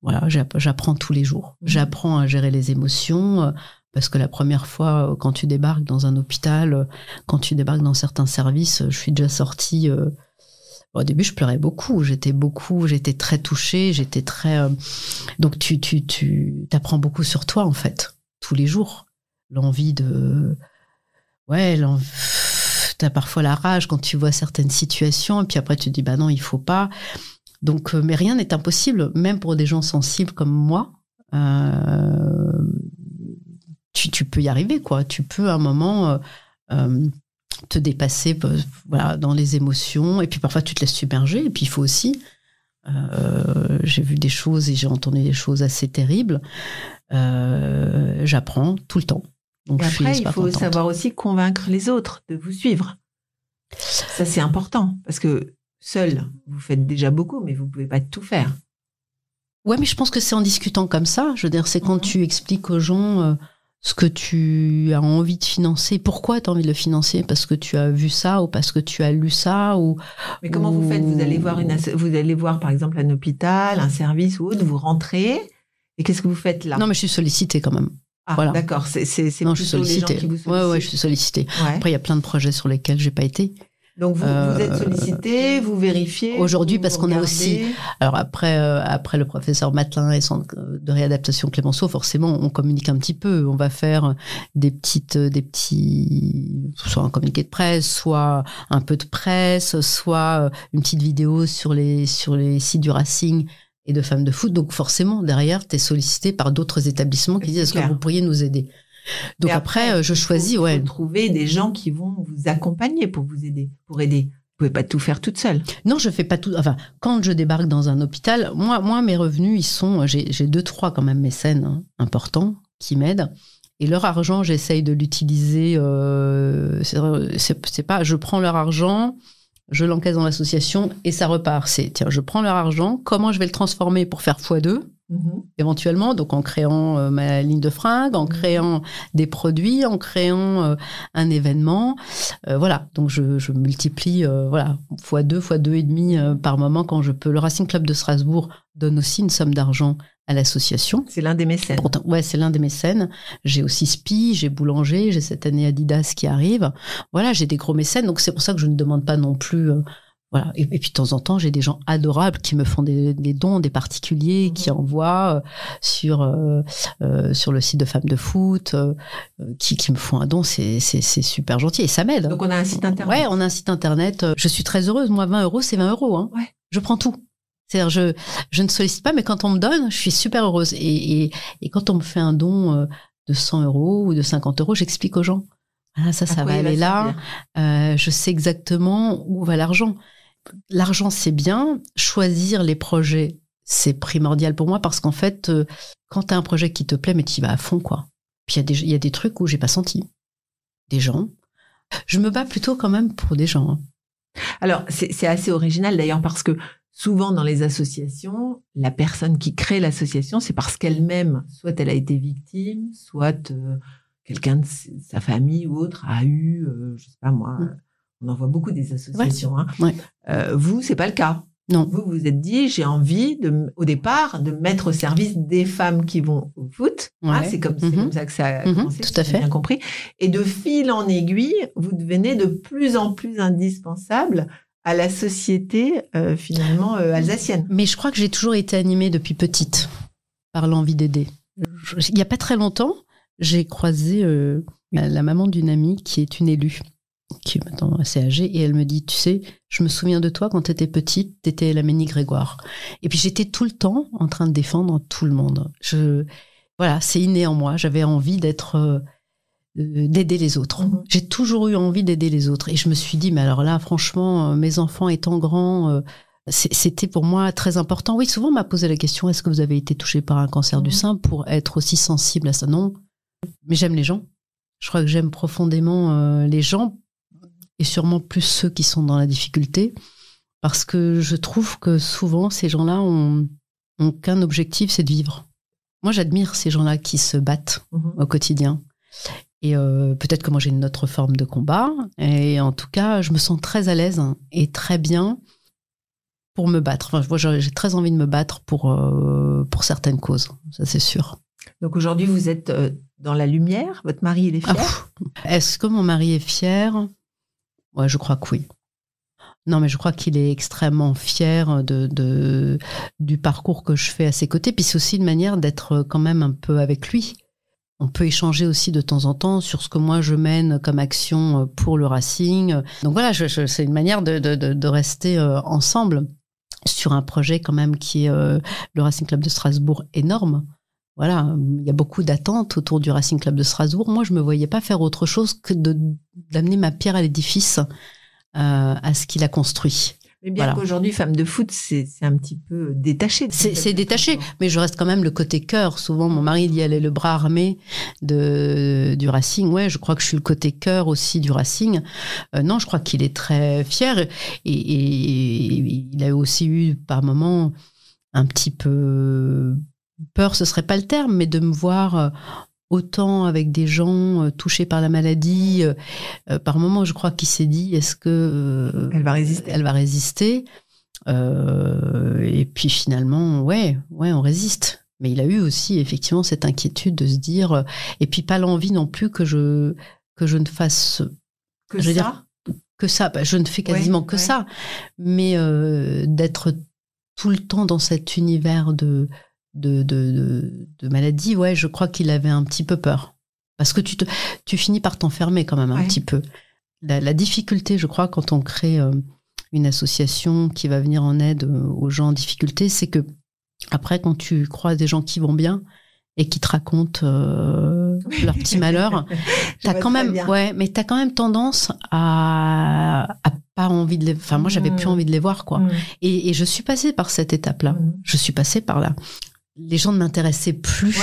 voilà, j'apprends tous les jours. Mmh. J'apprends à gérer les émotions parce que la première fois, quand tu débarques dans un hôpital, quand tu débarques dans certains services, je suis déjà sortie au début, je pleurais beaucoup. J'étais beaucoup, j'étais très touchée, j'étais très. Euh, donc tu tu tu t'apprends beaucoup sur toi en fait tous les jours. L'envie de, ouais, t'as parfois la rage quand tu vois certaines situations, et puis après tu te dis bah non, il faut pas. Donc, euh, mais rien n'est impossible, même pour des gens sensibles comme moi. Euh, tu, tu, peux y arriver, quoi. Tu peux à un moment te dépasser euh, voilà, dans les émotions. Et puis parfois, tu te laisses submerger. Et puis, il faut aussi. Euh, j'ai vu des choses et j'ai entendu des choses assez terribles. Euh, j'apprends tout le temps. Donc, après, il faut savoir aussi convaincre les autres de vous suivre. Ça, c'est important parce que seul, vous faites déjà beaucoup, mais vous pouvez pas tout faire. Ouais, mais je pense que c'est en discutant comme ça. Je veux dire, c'est quand mhm. tu expliques aux gens ce que tu as envie de financer. Pourquoi tu as envie de le financer? Parce que tu as vu ça ou parce que tu as lu ça ou Mais comment vous faites? Vous allez voir une vous allez voir par exemple un hôpital, un service ou autre, vous rentrez et qu'est-ce que vous faites là? Non, mais je suis sollicitée quand même. Ah, voilà. d'accord, c'est c'est c'est je suis sollicitée. Ouais, ouais, je suis sollicitée. Après, il y a plein de projets sur lesquels j'ai pas été. Donc vous, êtes sollicité, vous vérifiez. Aujourd'hui, parce qu'on a aussi, alors après euh, après le professeur Matelin et son de réadaptation Clémenceau, forcément, on communique un petit peu. On va faire des petites des petits, soit un communiqué de presse, soit un peu de presse, soit euh, une petite vidéo sur les sur les sites du Racing et de femmes de foot. Donc forcément, derrière, tu es sollicité par d'autres établissements qui disent est-ce que vous pourriez nous aider? Donc après, euh, je choisis, faut, ouais. trouver des gens qui vont vous accompagner pour vous aider, pour aider. Vous pouvez pas tout faire toute seule. Non, je fais pas tout. Enfin, quand je débarque dans un hôpital, moi, moi, mes revenus, ils sont, j'ai deux, trois quand même mécènes hein, importants qui m'aident. Et leur argent, j'essaye de l'utiliser. Euh, c'est pas, je prends leur argent, je l'encaisse dans l'association et ça repart. C'est tiens, je prends leur argent, comment je vais le transformer pour faire x2 Mhm. éventuellement, donc en créant euh, ma ligne de fringues, en mhm. créant des produits, en créant euh, un événement. Euh, voilà, donc je, je multiplie voilà fois deux, fois deux et demi par moment quand je peux. Le Racing Club de Strasbourg donne aussi une somme d'argent à l'association. C'est l'un des mécènes. Pourtant, ouais, c'est l'un des mécènes. J'ai aussi Spi, j'ai Boulanger, j'ai cette année Adidas qui arrive. Voilà, j'ai des gros mécènes, donc c'est pour ça que je ne demande pas non plus Voilà. Et, puis de temps en temps, j'ai des gens adorables qui me font des, dons, des particuliers mmh. qui envoient euh, sur euh, euh, sur le site de Femmes de Foot, qui, qui me font un don. C'est c'est super gentil et ça m'aide. Donc on a un site internet. Ouais, on a un site internet. Je suis très heureuse. Moi, 20 euros, c'est 20 euros. Hein. Ouais. Je prends tout. C'est-à-dire, je, je ne sollicite pas, mais quand on me donne, je suis super heureuse. Et, et, et quand on me fait un don de 100 euros ou de 50 euros, j'explique aux gens. Ah, ça, ça va aller là. Euh, je sais exactement où va l'argent l'argent, c'est bien. Choisir les projets, c'est primordial pour moi parce qu'en fait, euh, quand tu as un projet qui te plaît, mais tu y vas à fond, quoi. Puis il y, a des trucs où j'ai pas senti. Des gens. Je me bats plutôt quand même pour des gens. Hein. Alors, c'est assez original d'ailleurs parce que souvent dans les associations, la personne qui crée l'association, c'est parce qu'elle-même, soit elle a été victime, soit euh, quelqu'un de sa famille ou autre a eu, euh, je sais pas moi, mm on en voit beaucoup des associations. Hein. Euh, vous, c'est pas le cas. Non. Vous vous êtes dit, j'ai envie de, au départ, de mettre au service des femmes qui vont au foot. Hein, c'est comme, mhm. ça que ça a mhm. commencé. Tout à fait. Bien compris. Et de fil en aiguille, vous devenez de plus en plus indispensable à la société euh, finalement euh, alsacienne. Mais je crois que j'ai toujours été animée depuis petite par l'envie d'aider. Il n'y a pas très longtemps, j'ai croisé la maman d'une amie qui est une élue qui est maintenant assez âgée, et elle me dit, tu sais, je me souviens de toi quand tu étais petite, tu étais la Ménie Grégoire. Et puis j'étais tout le temps en train de défendre tout le monde. Je, voilà, c'est inné en moi. J'avais envie d'être, euh, d'aider les autres. Mhm. J'ai toujours eu envie d'aider les autres. Et je me suis dit, mais alors là, franchement, euh, mes enfants étant grands, euh, c'était pour moi très important. Oui, souvent on m'a posé la question, est-ce que vous avez été touché par un cancer du mhm. sein pour être aussi sensible à ça? Non. Mais j'aime les gens. Je crois que j'aime profondément les gens et sûrement plus ceux qui sont dans la difficulté, parce que je trouve que souvent ces gens-là ont, qu'un objectif, c'est de vivre. Moi, j'admire ces gens-là qui se battent mhm. au quotidien. Et euh, peut-être que moi j'ai une autre forme de combat. Et en tout cas, je me sens très à l'aise et très bien pour me battre. Enfin, j'ai très envie de me battre pour, euh, pour certaines causes, ça c'est sûr. Donc aujourd'hui, vous êtes euh, dans la lumière. Votre mari, il est fier? Ah, est-ce que mon mari est fier? Ouais, je crois que oui. Non, mais je crois qu'il est extrêmement fier de, du parcours que je fais à ses côtés. Puis c'est aussi une manière d'être quand même un peu avec lui. On peut échanger aussi de temps en temps sur ce que moi je mène comme action pour le Racing. Donc voilà, c'est une manière de, rester euh, ensemble sur un projet quand même qui est euh, le Racing Club de Strasbourg énorme voilà, il y a beaucoup d'attentes autour du Racing Club de Strasbourg. Moi, je me voyais pas faire autre chose que d'amener ma pierre à l'édifice, euh, à ce qu'il a construit. Mais bien qu'aujourd'hui, femme de foot, c'est un petit peu détaché. C'est détaché, mais je reste quand même le côté cœur. Souvent, mon mari dit elle est le bras armé de, du Racing. Ouais, je crois que je suis le côté cœur aussi du Racing. Euh, non, je crois qu'il est très fier et, et, il a aussi eu par moments un petit peu peur, ce serait pas le terme, mais de me voir euh, autant avec des gens euh, touchés par la maladie. Euh, par moment, je crois qu'il s'est dit, est-ce que elle va résister Elle va résister. et puis finalement, ouais, ouais, on résiste. Mais il a eu aussi effectivement cette inquiétude de se dire, et puis pas l'envie non plus que je que je ne fasse que ça? que ça. Bah, je ne fais quasiment que ça, mais d'être tout le temps dans cet univers de de, de, de, maladie, ouais, je crois qu'il avait un petit peu peur. Parce que tu, te, tu finis par t'enfermer quand même un petit peu. La, difficulté, je crois, quand on crée euh, une association qui va venir en aide euh, aux gens en difficulté, c'est que après, quand tu croises des gens qui vont bien et qui te racontent euh, leur petit malheur, t'as quand même, ouais, mais t'as quand même tendance à, à pas envie de les, enfin moi j'avais plus mmh. envie de les voir quoi. Mmh. Et, et, je suis passée par cette étape-là. Mmh. Je suis passée par là les gens ne m'intéressaient plus.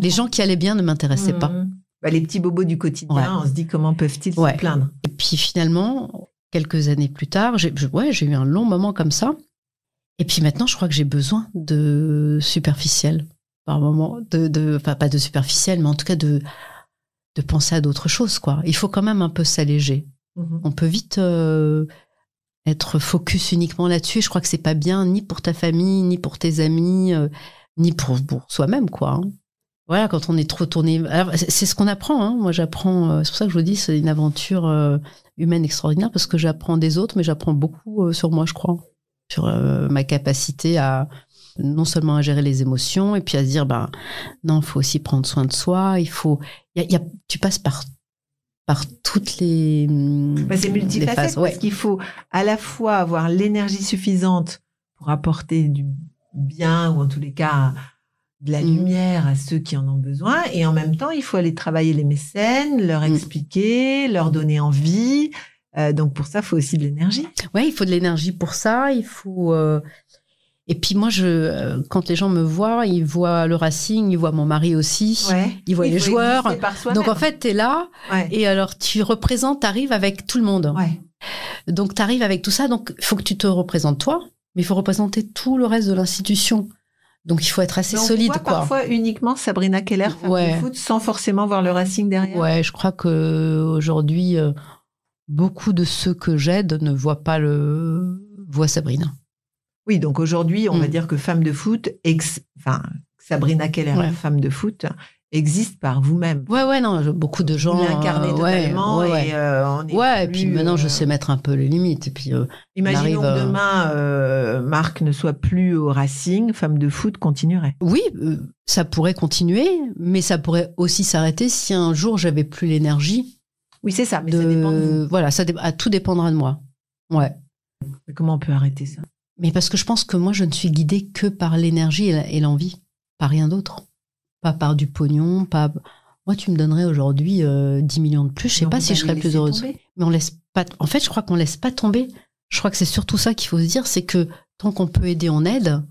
les gens qui allaient bien ne m'intéressaient pas. Mmh. Bah, les petits bobos du quotidien, on se dit comment peuvent-ils se plaindre? Et puis finalement, quelques années plus tard, j'ai ouais, eu un long moment comme ça. Et puis maintenant, je crois que j'ai besoin de superficiel par moment, de, de, enfin pas de superficiel, mais en tout cas de de penser à d'autres choses. Quoi. Il faut quand même un peu s'alléger. Mmh on peut vite euh, être focus uniquement là-dessus. Je crois que c'est pas bien ni pour ta famille, ni pour tes amis. Euh, ni pour, soi-même, quoi. Hein. voilà, quand on est trop tourné. C'est ce qu'on apprend. Hein. Moi, j'apprends. Euh, c'est pour ça que je vous dis, c'est une aventure euh, humaine extraordinaire parce que j'apprends des autres, mais j'apprends beaucoup euh, sur moi, je crois, sur ma capacité à non seulement à gérer les émotions et puis à se dire, ben non, il faut aussi prendre soin de soi. Il faut, y y a, tu passes par par toutes les. Bah, c'est multifacette parce qu'il faut à la fois avoir l'énergie suffisante pour apporter du bien ou en tous les cas de la mm. lumière à ceux qui en ont besoin. Et en même temps, il faut aller travailler les mécènes, leur mm. expliquer, leur donner envie. Euh, donc pour ça, il faut aussi de l'énergie. Oui, il faut de l'énergie pour ça. Il faut. Euh, et puis moi, je, euh, quand les gens me voient, ils voient le Racing, ils voient mon mari aussi, ils voient les joueurs. Donc en fait, tu es là et alors tu représentes, tu arrives avec tout le monde. Donc tu arrives avec tout ça, donc il faut que tu te représentes toi, mais il faut représenter tout le reste de l'institution. Donc il faut être assez solide. On voit parfois uniquement Sabrina Keller faire du foot sans forcément voir le Racing derrière. Ouais, je crois que aujourd'hui euh, beaucoup de ceux que j'aide ne voient pas le voient Sabrina. Oui, donc aujourd'hui, on va mm. dire que femme de foot, enfin Sabrina Keller, femme de foot, existe par vous-même. Ouais, ouais, non, beaucoup de gens. L'incarner euh, totalement ouais, et euh, on est Ouais, et puis maintenant, je euh, sais mettre un peu les limites. Et puis, Imaginons que demain, Marc ne soit plus au Racing, femme de foot continuerait. Oui, ça pourrait continuer, mais ça pourrait aussi s'arrêter si un jour j'avais plus l'énergie. Oui, c'est ça, mais ça dépend de vous. Voilà, ça tout dépendra de moi. Ouais. Mais comment on peut arrêter ça? Mais parce que je pense que moi, je ne suis guidée que par l'énergie et l'envie, pas rien d'autre pas par du pognon, pas. Moi, tu me donnerais aujourd'hui 10 euh, millions de plus, je sais pas si je serais plus heureuse. Mais on laisse pas. En fait, je crois qu'on laisse pas tomber. Je crois que c'est surtout ça qu'il faut se dire, c'est que tant qu'on peut aider, on aide.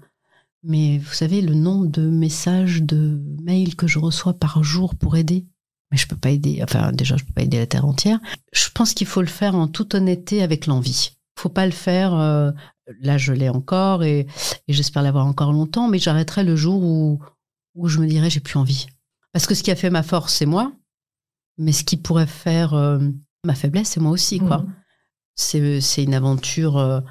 Mais vous savez, le nombre de messages, de mails que je reçois par jour pour aider, mais je peux pas aider. Enfin, déjà, je peux pas aider la terre entière. Je pense qu'il faut le faire en toute honnêteté avec l'envie. Faut pas le faire. Euh, là, je l'ai encore et, et j'espère l'avoir encore longtemps, mais j'arrêterai le jour où où je me dirais j'ai plus envie. Parce que ce qui a fait ma force, c'est moi, mais ce qui pourrait faire euh, ma faiblesse, c'est moi aussi, quoi. Mmh. C'est une aventure, euh,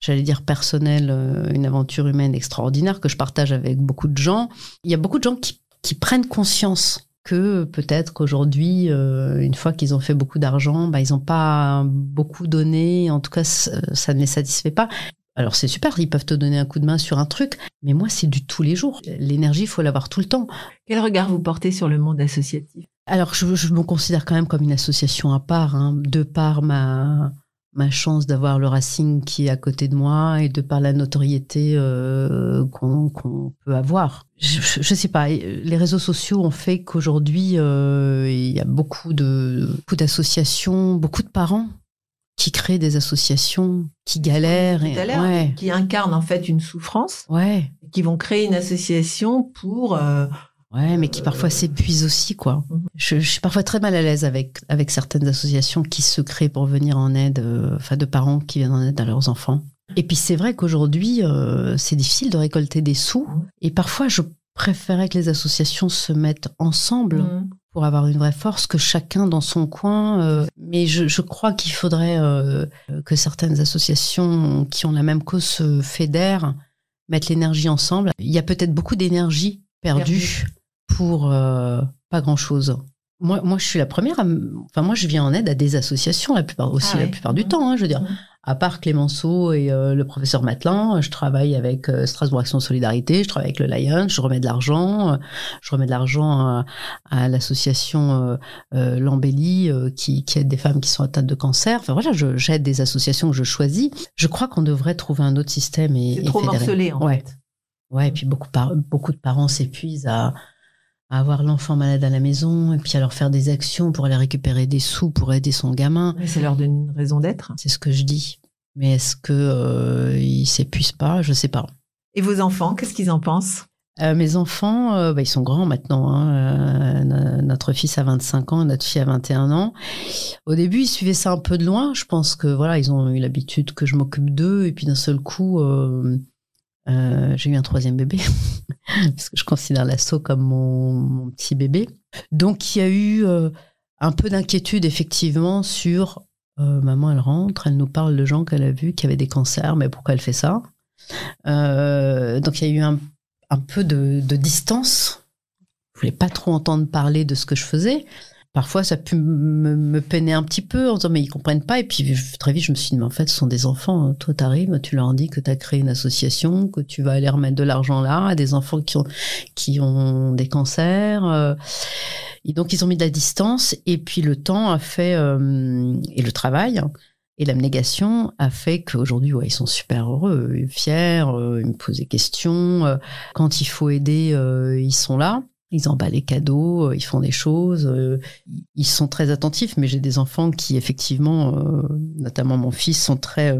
j'allais dire personnelle, euh, une aventure humaine extraordinaire que je partage avec beaucoup de gens. Il y a beaucoup de gens qui, qui prennent conscience que peut-être qu'aujourd'hui, une fois qu'ils ont fait beaucoup d'argent, bah, ils n'ont pas beaucoup donné. En tout cas, ça ne les satisfait pas. Alors c'est super, ils peuvent te donner un coup de main sur un truc, mais moi c'est du tous les jours. L'énergie, il faut l'avoir tout le temps. Quel regard vous portez sur le monde associatif? Alors je, me considère quand même comme une association à part, hein, de par ma, ma chance d'avoir le Racing qui est à côté de moi et de par la notoriété euh, qu'on peut avoir. Je, je, sais pas, les réseaux sociaux ont fait qu'aujourd'hui euh, il y a beaucoup de beaucoup d'associations, beaucoup de parents qui créent des associations, qui galèrent, et, qui incarnent en fait une souffrance, ouais. qui vont créer une association pour euh, Ouais, mais qui parfois s'épuisent aussi, quoi. Mhm. Je, je, suis parfois très mal à l'aise avec avec certaines associations qui se créent pour venir en aide, euh, enfin de parents qui viennent en aide à leurs enfants. Et puis c'est vrai qu'aujourd'hui, euh, c'est difficile de récolter des sous, mhm. et parfois je préférais que les associations se mettent ensemble mhm pour avoir une vraie force que chacun dans son coin. Euh, mais je, je crois qu'il faudrait euh, que certaines associations qui ont la même cause se fédèrent, mettent l'énergie ensemble. Il y a peut-être beaucoup d'énergie perdue pour euh, pas grand-chose. Moi, moi, je suis la première. À, enfin, moi, je viens en aide à des associations la plupart aussi, ah la plupart du mmh. temps. Hein, je veux dire, mmh à part Clémenceau et euh, le professeur Matelin, je travaille avec euh, Strasbourg Action Solidarité, je travaille avec le Lion, je remets de l'argent, euh, je remets de l'argent à, l'association Lambelli qui, qui, aide des femmes qui sont atteintes de cancer. Enfin voilà, j'aide des associations que je choisis. Je crois qu'on devrait trouver un autre système et, C'est trop morcelé en ouais. fait. Ouais, et puis beaucoup, beaucoup de parents s'épuisent à, à avoir l'enfant malade à la maison et puis à leur faire des actions pour aller récupérer des sous pour aider son gamin. Ça leur donne une raison d'être. C'est ce que je dis. Mais est-ce que euh, ils s'épuisent pas? Je sais pas. Et vos enfants, qu'est-ce qu'ils en pensent? Euh, mes enfants, euh, bah, ils sont grands maintenant. Hein. Euh, notre fils a 25 ans, notre fille a 21 ans. Au début, ils suivaient ça un peu de loin. Je pense que voilà, ils ont eu l'habitude que je m'occupe d'eux. Et puis d'un seul coup, euh, j'ai eu un troisième bébé, parce que je considère l'assaut comme mon, petit bébé. Donc il y a eu euh, un peu d'inquiétude effectivement sur euh, maman, elle rentre, elle nous parle de gens qu'elle a vus qui avaient des cancers, mais pourquoi elle fait ça? Donc il y a eu un, un peu de, de, distance je voulais pas trop entendre parler de ce que je faisais. Parfois, ça a pu me, me peiner un petit peu en disant mais ils comprennent pas. Et puis très vite, je me suis dit mais en fait, ce sont des enfants. Hein. Toi, t'arrives, tu leur dis que tu as créé une association, que tu vas aller remettre de l'argent là à des enfants qui ont qui ont des cancers. Euh. et donc ils ont mis de la distance. Et puis le temps a fait euh, et le travail et l'abnégation a fait qu'aujourd'hui, ouais, ils sont super heureux, fiers. Euh, ils me posent des questions. Quand il faut aider, ils sont là ils emballent les cadeaux, euh, ils font des choses, euh, ils sont très attentifs, mais j'ai des enfants qui effectivement, euh, notamment mon fils, sont très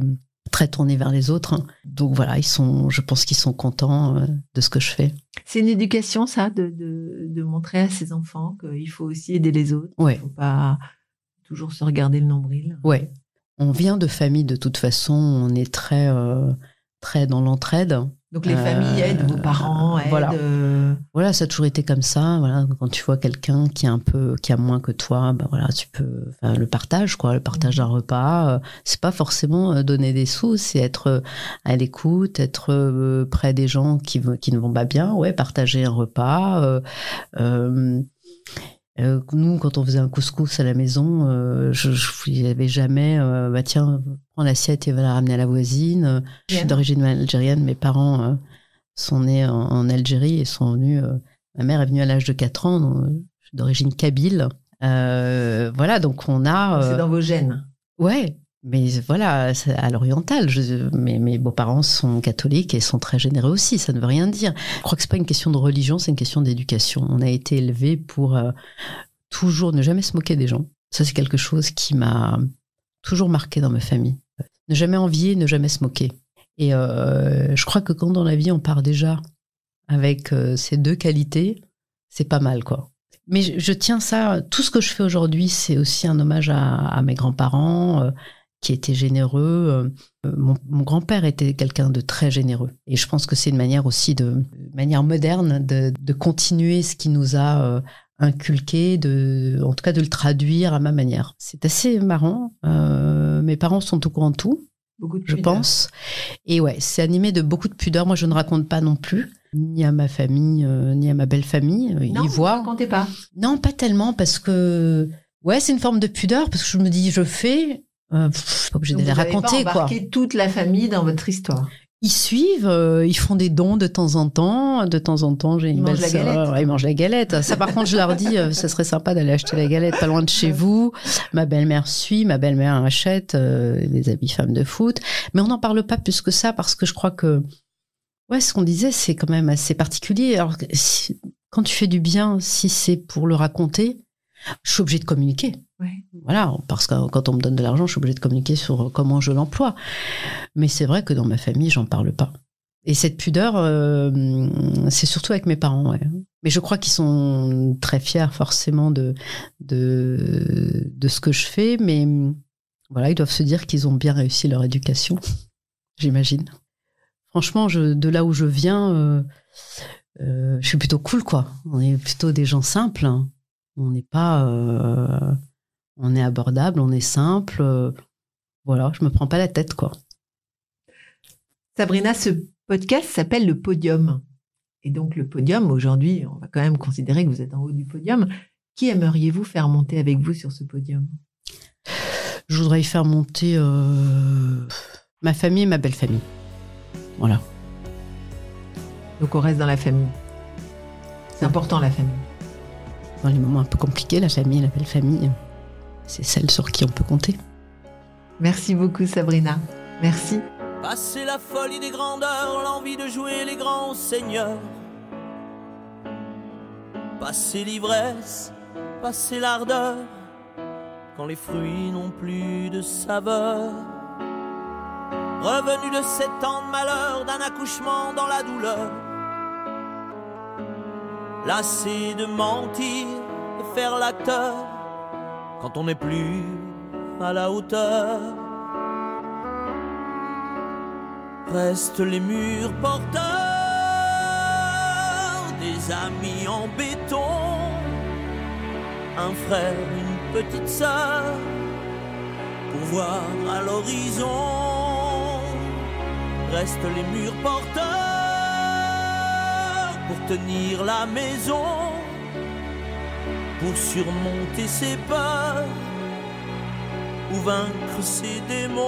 très tournés vers les autres. Hein. Donc voilà, ils sont, je pense qu'ils sont contents de ce que je fais. C'est une éducation, ça, de, de, montrer à ses enfants qu'il faut aussi aider les autres. Ouais. Il ne faut pas toujours se regarder le nombril. Ouais. On vient de famille de toute façon, on est très, très dans l'entraide. Donc les familles aident, vos parents aident. Voilà. voilà, ça a toujours été comme ça. Voilà, quand tu vois quelqu'un qui a un peu, qui a moins que toi, ben voilà, tu peux, enfin, le partage, quoi, le partage d'un repas. Euh, c'est pas forcément euh, donner des sous, c'est être euh, à l'écoute, être près des gens qui qui ne vont pas bien. Ouais, partager un repas. Euh, euh, nous, quand on faisait un couscous à la maison, euh, je n'avais jamais, euh, bah tiens, prends l'assiette et va la ramener à la voisine. Je suis d'origine algérienne, mes parents sont nés en, Algérie et sont venus. ma mère est venue à l'âge de 4 ans, je suis d'origine kabyle. voilà, donc on a. C'est dans vos gènes. Ouais, mais voilà, à l'oriental. Mes, mes beaux-parents sont catholiques et sont très généreux aussi. Ça ne veut rien dire. Je crois que c'est pas une question de religion, c'est une question d'éducation. On a été élevé pour euh, toujours ne jamais se moquer des gens. Ça, c'est quelque chose qui m'a toujours marqué dans ma famille. Ne jamais envier, ne jamais se moquer. Et euh, je crois que quand dans la vie on part déjà avec euh, ces deux qualités, c'est pas mal, quoi. Mais je, tiens ça. Tout ce que je fais aujourd'hui, c'est aussi un hommage à, à mes grands-parents qui était généreux. Euh, mon, grand-père était quelqu'un de très généreux. Et je pense que c'est une manière aussi de, manière moderne de, de, continuer ce qui nous a euh, inculqué, de, en tout cas de le traduire à ma manière. C'est assez marrant. Euh, mes parents sont au courant de tout. Beaucoup de je pense. Et ouais, c'est animé de beaucoup de pudeur. Moi, je ne raconte pas non plus, ni à ma famille, ni à ma belle famille. Non, Ils voient. Ne racontez pas. Non, pas tellement, parce que ouais, c'est une forme de pudeur, parce que je me dis, je fais, euh, pas obligé de les raconter. Pas quoi. toute la famille dans votre histoire. Ils suivent, euh, ils font des dons de temps en temps. De temps en temps, j'ai une belle sœur. Ils mangent la galette. Ça, par contre, je leur dis, euh, ça serait sympa d'aller acheter la galette pas loin de chez vous. Ma belle-mère suit, ma belle-mère achète euh, des habits femmes de foot. Mais on n'en parle pas plus que ça parce que je crois que, ouais, ce qu'on disait, c'est quand même assez particulier. Alors, quand tu fais du bien, si c'est pour le raconter, je suis obligée de communiquer. Voilà, parce que quand on me donne de l'argent, je suis obligée de communiquer sur comment je l'emploie. Mais c'est vrai que dans ma famille, j'en parle pas. Et cette pudeur, euh, c'est surtout avec mes parents. Ouais. Mais je crois qu'ils sont très fiers forcément de, de, de ce que je fais. Mais voilà, ils doivent se dire qu'ils ont bien réussi leur éducation, j'imagine. Franchement, je, de là où je viens, euh, euh, je suis plutôt cool, quoi. On est plutôt des gens simples. Hein. On n'est pas on est abordable, on est simple. Euh, voilà, je me prends pas la tête, quoi. Sabrina, ce podcast s'appelle le podium. Et donc le podium, aujourd'hui, on va quand même considérer que vous êtes en haut du podium. Qui aimeriez-vous faire monter avec vous sur ce podium? Je voudrais y faire monter euh, ma famille et ma belle famille. Voilà. Donc on reste dans la famille. C'est important la famille. Dans les moments un peu compliqués, la famille, la belle famille c'est celle sur qui on peut compter. Merci beaucoup Sabrina. Merci. Passer la folie des grandeurs, l'envie de jouer les grands seigneurs. Passer l'ivresse, passer l'ardeur, quand les fruits n'ont plus de saveur. Revenu de sept ans de malheur, d'un accouchement dans la douleur. Lassé de mentir et faire l'acteur quand on n'est plus à la hauteur. Restent les murs porteurs des amis en béton, un frère, une petite sœur, pour voir à l'horizon. Restent les murs porteurs pour tenir la maison pour surmonter ses peurs ou vaincre ses démons.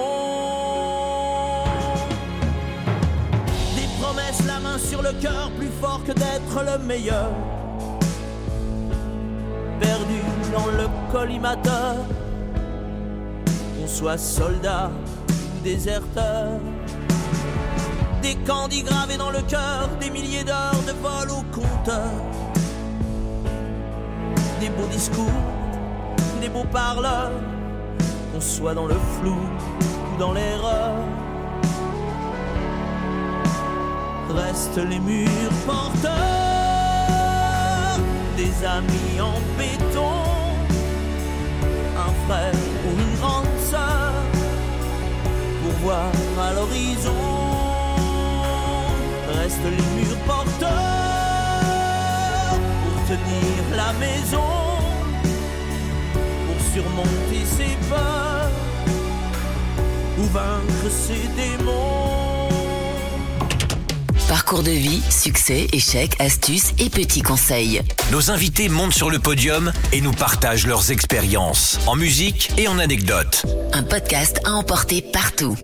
Des promesses, la main sur le cœur, plus fort que d'être le meilleur. Perdu dans le collimateur, qu'on soit soldat ou déserteur. Des candis gravés dans le cœur, des milliers d'heures de vol au compteur. Des beaux discours, des beaux parleurs qu'on soit dans le flou ou dans l'erreur. Restent les murs porteurs, des amis en béton, un frère ou une grande sœur pour voir à l'horizon. Restent les murs porteurs tenir la maison, pour surmonter ses peurs ou vaincre ses démons. Parcours de vie, succès, échecs, astuces et petits conseils. Nos invités montent sur le podium et nous partagent leurs expériences en musique et en anecdotes. Un podcast à emporter partout.